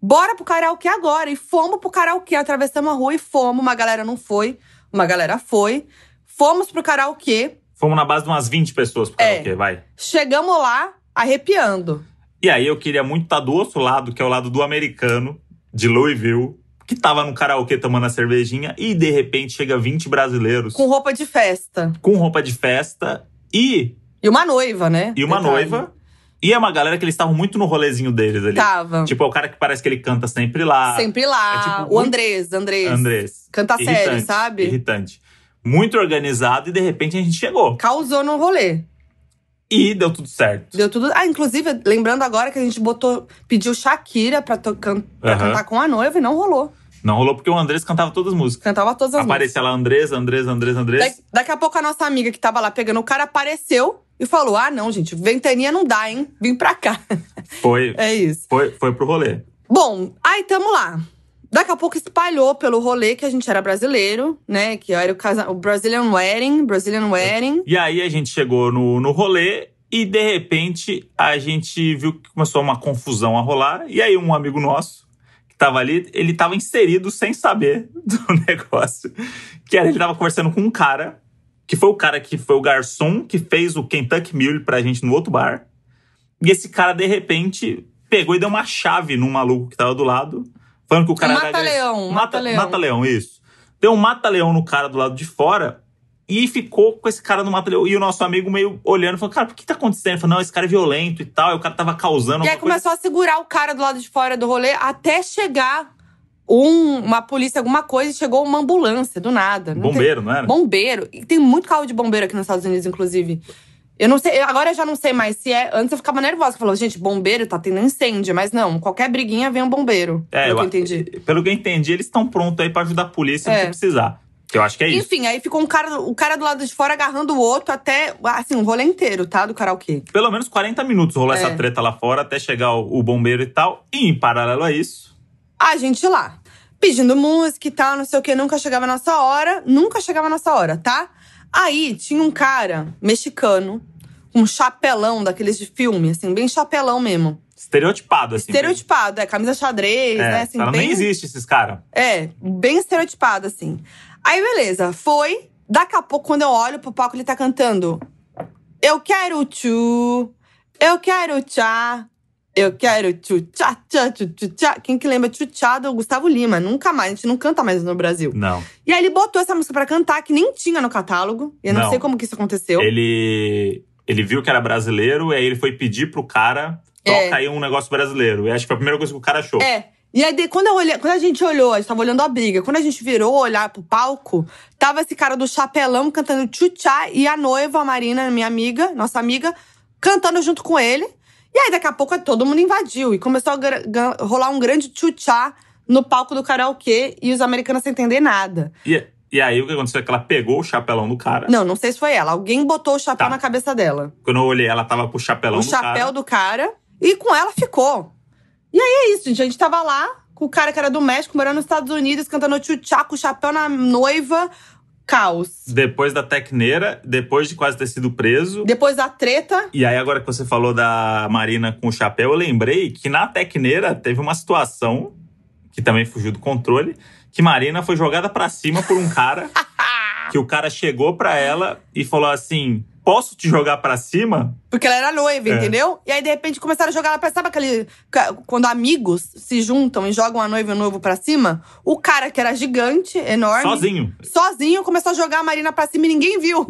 Bora pro karaokê agora. E fomos pro karaokê, atravessamos a rua e fomos. Uma galera não foi, uma galera foi. Fomos pro karaokê, Fomos na base de umas 20 pessoas pro É. karaokê, vai. chegamos lá arrepiando. E aí eu queria muito estar do outro lado, que é o lado do americano, de Louisville, que tava no karaokê tomando a cervejinha, e de repente chega 20 brasileiros Com roupa de festa. com roupa de festa e, E uma noiva, né? e uma Detalhe. noiva. E é uma galera que eles estavam muito no rolezinho deles ali. Tava. Tipo, é o cara que parece que ele canta sempre lá. Sempre lá. é tipo o muito- Andrés, Andrés. Andrés. Canta sério, sabe? Irritante. Muito organizado e de repente a gente chegou. Causou no rolê. E deu tudo certo. Deu tudo. Ah, inclusive, lembrando agora que a gente botou, pediu Shakira pra, to- can- pra Aham. cantar com a noiva e não rolou. Não rolou porque o Andrés cantava todas as músicas. Cantava todas as músicas. Aparecia lá Andrés, Andrés, Andrés, Andrés. Da- daqui a pouco a nossa amiga que tava lá pegando o cara apareceu e falou: Ah, não, gente, ventania não dá, hein? Vim pra cá. Foi, é isso. foi, foi pro rolê. Bom, aí tamo lá. Daqui a pouco espalhou pelo rolê que a gente era brasileiro, né? Que era o, casa... o Brazilian Wedding, Brazilian Wedding. E aí a gente chegou no, no rolê e de repente a gente viu que começou uma confusão a rolar. E aí um amigo nosso que tava ali, ele tava inserido sem saber do negócio. Que era, ele tava conversando com um cara, que foi o cara que foi o garçom que fez o Kentucky Mule pra gente no outro bar. E esse cara, de repente, pegou e deu uma chave num maluco que tava do lado. Falando que o cara mata-leão, mata-leão. Mata-leão, isso. Deu um mata-leão no cara do lado de fora. E ficou com esse cara no mata-leão. E o nosso amigo meio olhando, falou, cara, o que tá acontecendo? Ele falou, não, esse cara é violento e tal. E o cara tava causando E aí alguma coisa. começou a segurar o cara do lado de fora do rolê até chegar um- uma polícia, alguma coisa, e chegou uma ambulância do nada. Não tem- Bombeiro, não era? Bombeiro. E tem muito carro de bombeiro aqui nos Estados Unidos, inclusive. Eu não sei, agora eu já não sei mais se é. Antes eu ficava nervosa, que falou, gente, bombeiro tá tendo incêndio, mas não, qualquer briguinha vem um bombeiro. É, pelo eu- que eu entendi. Pelo que eu entendi, eles estão prontos aí pra ajudar a polícia É. que precisar. Que eu acho que é isso. Enfim, aí ficou um cara, o cara do lado de fora agarrando o outro até, assim, o rolê inteiro, tá? Do karaokê. Pelo menos 40 minutos rolou É. essa treta lá fora até chegar o, o bombeiro e tal. E em paralelo a isso, A gente lá, pedindo música e tal, não sei o que, nunca chegava a nossa hora, nunca chegava a nossa hora, tá? Aí tinha um cara mexicano, um chapelão daqueles de filme, assim, bem chapelão mesmo. estereotipado, assim. Estereotipado, é, camisa xadrez, É, né? Assim, bem, nem existe esses caras. É, bem estereotipado, assim. Aí, beleza, foi. Daqui a pouco, quando eu olho pro palco, ele tá cantando. Eu quero tchu, eu quero tchá, eu quero tchu, tchá, tchá, tchu, tchu, tchá. Quem que lembra tchu, tchá do Gustavo Lima? Nunca mais, a gente não canta mais no Brasil. Não. E aí ele botou essa música pra cantar, que nem tinha no catálogo. Eu não, Não. sei como que isso aconteceu. Ele, ele viu que era brasileiro e aí ele foi pedir pro cara toca É. aí um negócio brasileiro. E acho que foi a primeira coisa que o cara achou. É, E aí, quando, olhei, quando a gente olhou, a gente tava olhando a briga. Quando a gente virou olhar pro palco, tava esse cara do chapelão cantando tchutchá e a noiva, a Marina, minha amiga, nossa amiga, cantando junto com ele. E aí, daqui a pouco, todo mundo invadiu e começou a rolar um grande tchutchá no palco do karaokê e os americanos sem entender nada. E, e aí o que aconteceu é que ela pegou o chapelão do cara. Não, não sei se foi ela. Alguém botou o chapéu Tá. na cabeça dela. Quando eu olhei, ela tava com o chapelão o do chapéu cara. do cara. E com ela ficou. E aí é isso, gente. A gente tava lá com o cara que era do México, morando nos Estados Unidos, cantando tchutchá com o chapéu na noiva. Caos. Depois da tecneira, depois de quase ter sido preso. Depois da treta. E aí, agora que você falou da Marina com o chapéu, eu lembrei que na tecneira teve uma situação que também fugiu do controle, que Marina foi jogada pra cima por um cara, que o cara chegou pra ela e falou assim: "Posso te jogar pra cima?" Porque ela era noiva, É. entendeu? E aí, de repente, começaram a jogar ela pra Sabe aquele. Quando amigos se juntam e jogam a noiva e o noivo pra cima? O cara, que era gigante, enorme. Sozinho. Sozinho, começou a jogar a Marina pra cima e ninguém viu.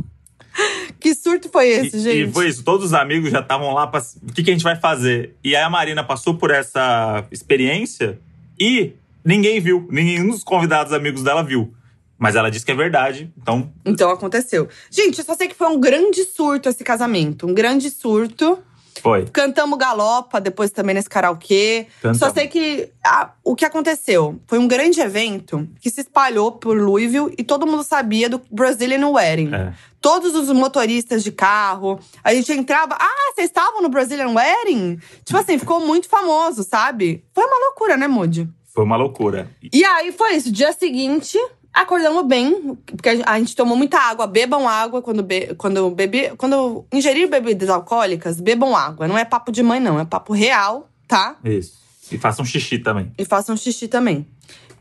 Que surto foi esse, E, gente? e foi isso, todos os amigos já estavam lá pra. O que, que a gente vai fazer? E aí a Marina passou por essa experiência e ninguém viu. Nenhum dos convidados amigos dela viu. Mas ela disse que é verdade, então Então aconteceu. Gente, eu só sei que foi um grande surto esse casamento. Um grande surto. foi. Cantamos galopa depois também nesse karaokê. Cantamos. Só sei que ah, o que aconteceu foi um grande evento que se espalhou por Louisville e todo mundo sabia do Brazilian Wedding. É. Todos os motoristas de carro, a gente entrava. Ah, vocês estavam no Brazilian Wedding? Tipo assim, ficou muito famoso, sabe? Foi uma loucura, né, Moody? Foi uma loucura. E aí foi isso. Dia seguinte, acordamos bem, porque a gente tomou muita água. Bebam água quando, be quando beber. Quando ingerir bebidas alcoólicas, bebam água. Não é papo de mãe, não. É papo real, tá? Isso. E façam xixi também. E façam xixi também.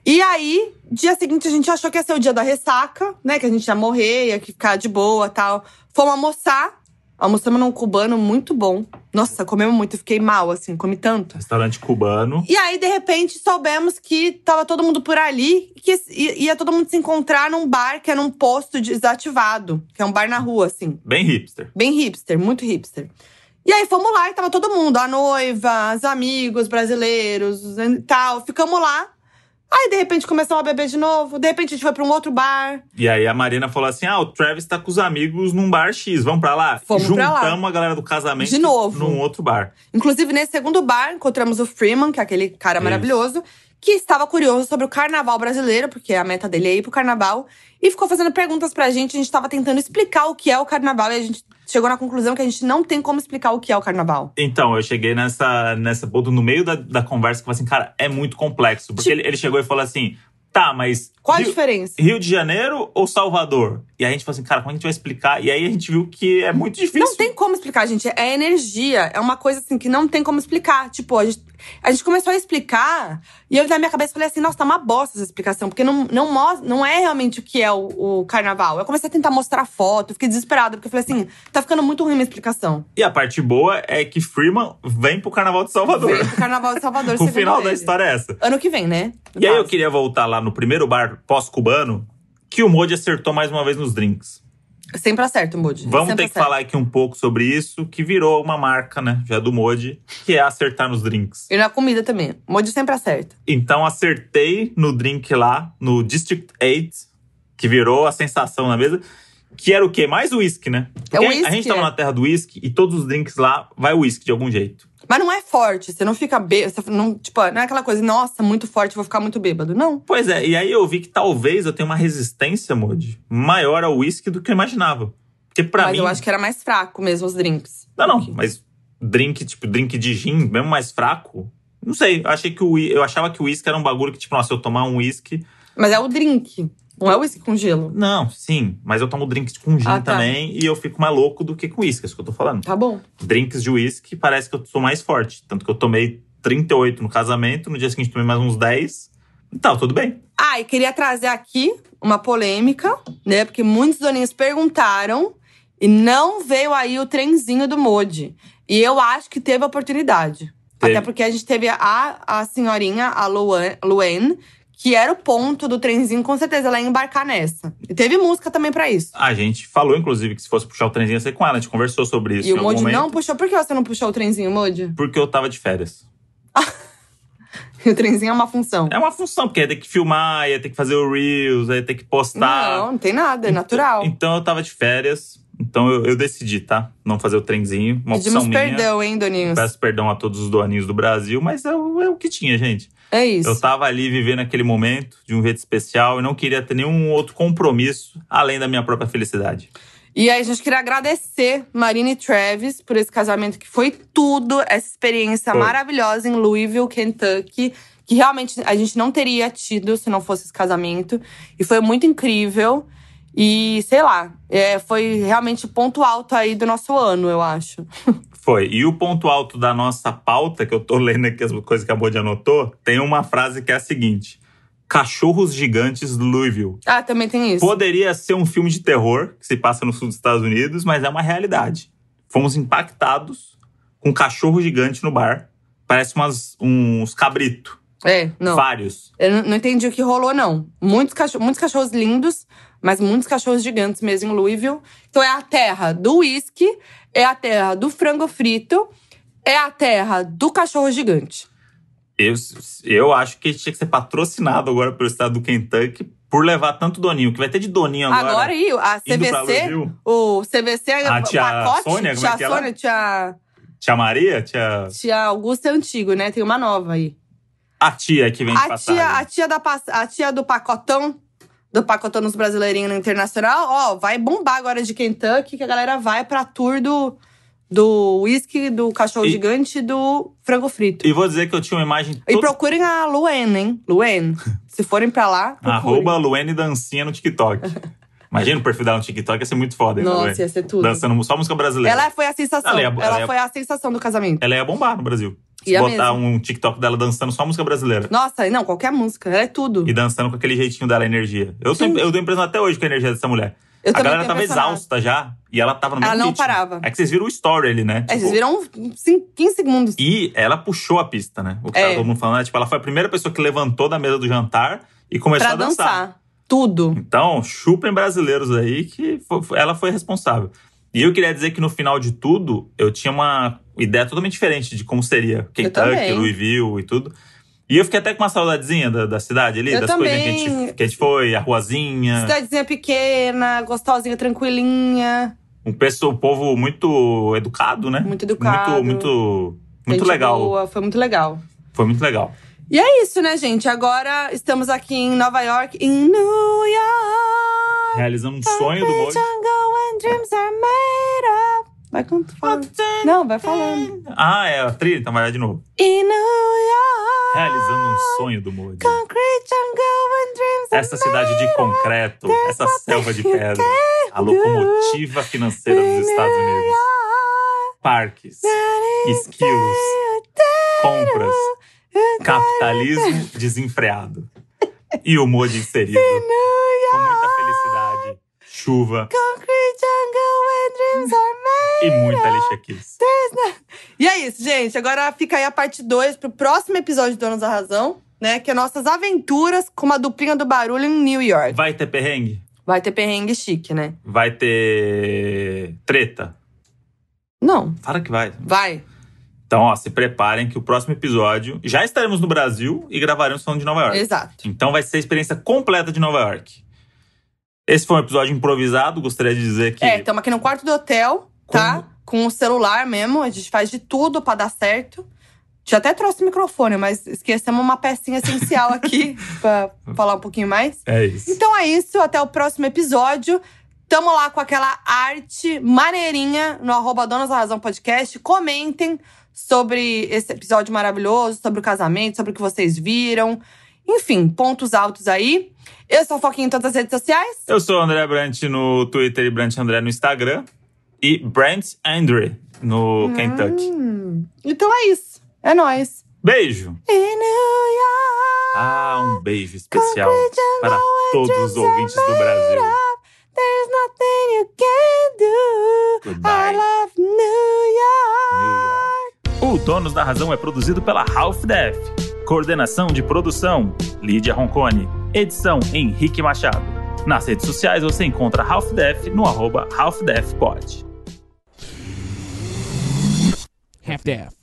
E aí, dia seguinte, a gente achou que ia ser o dia da ressaca, né? Que a gente ia morrer, ia ficar de boa tal. Fomos almoçar. Almoçamos num cubano muito bom. Nossa, comemos muito. Eu fiquei mal, assim, comi tanto. Restaurante cubano. E aí, de repente, soubemos que tava todo mundo por ali e que ia ia todo mundo se encontrar num bar que era um posto desativado, que é um bar na rua, assim. Bem hipster. Bem hipster, muito hipster. E aí fomos lá e tava todo mundo, a noiva, os amigos brasileiros e tal. Ficamos lá. Aí, de repente, começamos a beber de novo. De repente, a gente foi pra um outro bar. E aí a Marina falou assim: ah, o Travis tá com os amigos num bar X, vamos pra lá? Fomos pra lá. Juntamos a galera do casamento De novo. num outro bar. Inclusive, nesse segundo bar, encontramos o Freeman, que é aquele cara Isso. maravilhoso, que estava curioso sobre o carnaval brasileiro, porque a meta dele é ir pro carnaval, e ficou fazendo perguntas pra gente. A gente tava tentando explicar o que é o carnaval, e a gente chegou na conclusão que a gente não tem como explicar o que é o carnaval. Então, eu cheguei nessa, nessa no meio da, da conversa que falei assim, cara, é muito complexo. Porque Tipo- ele, ele chegou e falou assim: tá, mas. Qual a Rio, diferença? Rio de Janeiro ou Salvador? E aí a gente falou assim, cara, como a gente vai explicar? E aí a gente viu que é muito difícil. Não tem como explicar, gente. É energia. É uma coisa assim que não tem como explicar. Tipo, a gente, a gente começou a explicar e eu na minha cabeça falei assim: nossa, tá uma bosta essa explicação, porque não, não, mos- não é realmente o que é o, o carnaval. Eu comecei a tentar mostrar foto, fiquei desesperada, porque eu falei assim: tá ficando muito ruim a minha explicação. E a parte boa é que Freeman vem pro Carnaval de Salvador. Veio pro carnaval de Salvador, o final da história é essa. Ano que vem, né? No E aí eu queria voltar lá no primeiro bar pós-cubano, que o Modi acertou mais uma vez nos drinks. Sempre acerta, Moody. Vamos Sempre ter que acerta. falar aqui um pouco sobre isso, que virou uma marca, né, já do Modi, que é acertar nos drinks. E na comida também. Moody sempre acerta. Então acertei no drink lá, no District 8, que virou a sensação na mesa, que era o quê? Mais uísque, né? Porque É whisky, a gente tava é. na terra do uísque e todos os drinks lá vai uísque de algum jeito. Mas não é forte, você não fica bêbado. Você não, tipo, não é aquela coisa, nossa, muito forte, vou ficar muito bêbado. Não. Pois é, e aí eu vi que talvez eu tenha uma resistência, Modi, maior ao uísque do que eu imaginava. Porque pra Mas mim. eu acho que era mais fraco mesmo os drinks. Não, não, mas drink, tipo, drink de gin, mesmo mais fraco. Não sei, eu achei que o eu achava que o uísque era um bagulho que, tipo, nossa, se eu tomar um uísque. Mas é o drink. Não é whisky com gelo. Não, sim, mas eu tomo drinks com gin Ah, tá. também e eu fico mais louco do que com uísque, é isso que eu tô falando. Tá bom. Drinks de uísque parece que eu sou mais forte. Tanto que eu tomei 38 no casamento, no dia seguinte tomei mais uns 10. E tal, tudo bem. Ah, e queria trazer aqui uma polêmica, né? Porque muitos doninhos perguntaram e não veio aí o trenzinho do Modi. E eu acho que teve oportunidade. Teve. Até porque a gente teve a, a senhorinha, a Luan, Luen, que era o ponto do trenzinho, com certeza ela ia embarcar nessa. E teve música também pra isso. A gente falou, inclusive, que se fosse puxar o trenzinho ia ser com ela. A gente conversou sobre isso e o momento. não puxou. Por que você não puxou o trenzinho, Modi? Porque eu tava de férias. o trenzinho é uma função. É uma função, porque ia ter que filmar, ia ter que fazer o Reels, ia ter que postar. Não, não tem nada, é natural. Então eu tava de férias, então eu, eu decidi, tá? Não fazer o trenzinho. Uma Pedimos opção minha. perdão, hein, Doninhos? Peço perdão a todos os doaninhos do Brasil, mas é, o- é o que tinha, gente. É isso. Eu tava ali vivendo aquele momento de um jeito especial e não queria ter nenhum outro compromisso além da minha própria felicidade. E aí, a gente queria agradecer Marina e Travis por esse casamento que foi tudo, essa experiência Foi. maravilhosa em Louisville, Kentucky, que realmente a gente não teria tido se não fosse esse casamento. E foi muito incrível. E, sei lá, é, foi realmente o ponto alto aí do nosso ano, eu acho. Foi. E o ponto alto da nossa pauta, que eu tô lendo aqui as coisas que a Bode anotou, tem uma frase que é a seguinte: Cachorros gigantes Louisville. Ah, também tem isso. Poderia ser um filme de terror que se passa no sul dos Estados Unidos, mas é uma realidade. Fomos impactados com um cachorro gigante no bar. Parece umas, uns cabrito. É, não. Vários. Eu não- não entendi o que rolou, não. Muitos, cachorro, muitos cachorros lindos, mas muitos cachorros gigantes mesmo em Louisville. Então é a terra do whisky, é a terra do frango frito, é a terra do cachorro gigante. Eu, eu acho que tinha que ser patrocinado agora pelo estado do Kentucky por levar tanto doninho. Que vai ter de doninho agora? Agora, aí, a CVC, o CVC é A tia pacote, Sônia, como tia é é? Sônia, tia, Tia Maria? Tia... tia Augusta é antigo, né? Tem uma nova aí. A tia que vem de A passagem. tia, a, tia da, a tia do pacotão, do pacotão nos brasileirinhos no internacional, ó, vai bombar agora de Kentucky, que a galera vai pra tour do, do whisky, do cachorro E- gigante e do frango frito. E vou dizer que eu tinha uma imagem E, toda... procurem a Luen, hein? Luen. Se forem pra lá, procurem. Arroba Luene Dancinha no TikTok. Imagina o perfil dela no TikTok, ia ser muito foda, Nossa, Luene? ia ser tudo. Dançando só música brasileira. Ela foi a sensação. Ela Ela, ela foi a sensação do casamento. Ela ia bombar no Brasil. Se Ia botar um TikTok dela dançando só música brasileira. Nossa, não, qualquer música. Ela é tudo. E dançando com aquele jeitinho dela, energia. Eu tô, Sim. eu tô impressionado até hoje com a energia dessa mulher. Eu a galera tô tava exausta já. E ela tava no Ela mesmo não ritmo. parava. É que vocês viram o story ali, né? É, Tipo, vocês viram cinco- 15 segundos. E ela puxou a pista, né? O que É. tava todo mundo falando, é, tipo, ela foi a primeira pessoa que levantou da mesa do jantar e começou Pra a dançar. dançar. Tudo. Então, chupem brasileiros aí que fo- fo- ela foi responsável. E eu queria dizer que no final de tudo, eu tinha uma ideia totalmente diferente de como seria Kentucky, também. Louisville e tudo. E eu fiquei até com uma saudadezinha da, da cidade ali, Eu das coisas que a, também. gente, que a gente foi, a ruazinha. Cidadezinha pequena, gostosinha, tranquilinha. Um pessoal, um povo muito educado, né? Muito educado. Muito, muito, muito legal. boa, foi muito legal. Foi muito legal. E é isso, né, gente? Agora estamos aqui em Nova York, em New York. Realizando um sonho do Moji. Vai falando. Não, vai falando. Ah, é a trilha, então vai lá de novo. In New York. Realizando um sonho do Moji. Concrete jungle and dreams are Essa cidade de concreto, essa selva de pedra, a locomotiva financeira dos Estados Unidos. Parques, esquilos, compras, capitalismo desenfreado. E o Moji inserido. Com muita chuva Concrete jungle and dreams are made e muita lixa kiss. E é isso, gente. Agora fica aí a parte 2 pro próximo episódio de Donos da Razão, né? Que é nossas aventuras com uma duplinha do barulho em New York. Vai ter perrengue? Vai ter perrengue chique, né? Vai ter treta? Não. Fala que vai. Vai. Então, ó, se preparem que o próximo episódio já estaremos no Brasil e gravaremos falando de Nova York. Exato. Então vai ser a experiência completa de Nova York. Esse foi um episódio improvisado, gostaria de dizer que. É, estamos aqui no quarto do hotel, tá? Com o celular mesmo. A gente faz de tudo pra dar certo. Já até trouxe o microfone, mas esquecemos uma pecinha essencial aqui pra falar um pouquinho mais. É isso. Então é isso, até o próximo episódio. Tamo lá com aquela arte maneirinha no arroba Donas da Razão Podcast. Comentem sobre esse episódio maravilhoso, sobre o casamento, sobre o que vocês viram. Enfim, pontos altos aí. Eu sou Foquinha em todas as redes sociais. Eu sou André Brant no Twitter e Brant André no Instagram. E Brant Andre no Kentucky. Hum, então é isso. É nóis. Beijo! New York, Ah, um beijo especial para todos os ouvintes do Brasil. There's nothing you can do. Goodbye. I love New York. O Donos da Razão é produzido pela Half Def. Coordenação de produção: Lídia Roncone. Edição: Henrique Machado. Nas redes sociais você encontra Half Def no arroba Half Pod. Half-Deaf.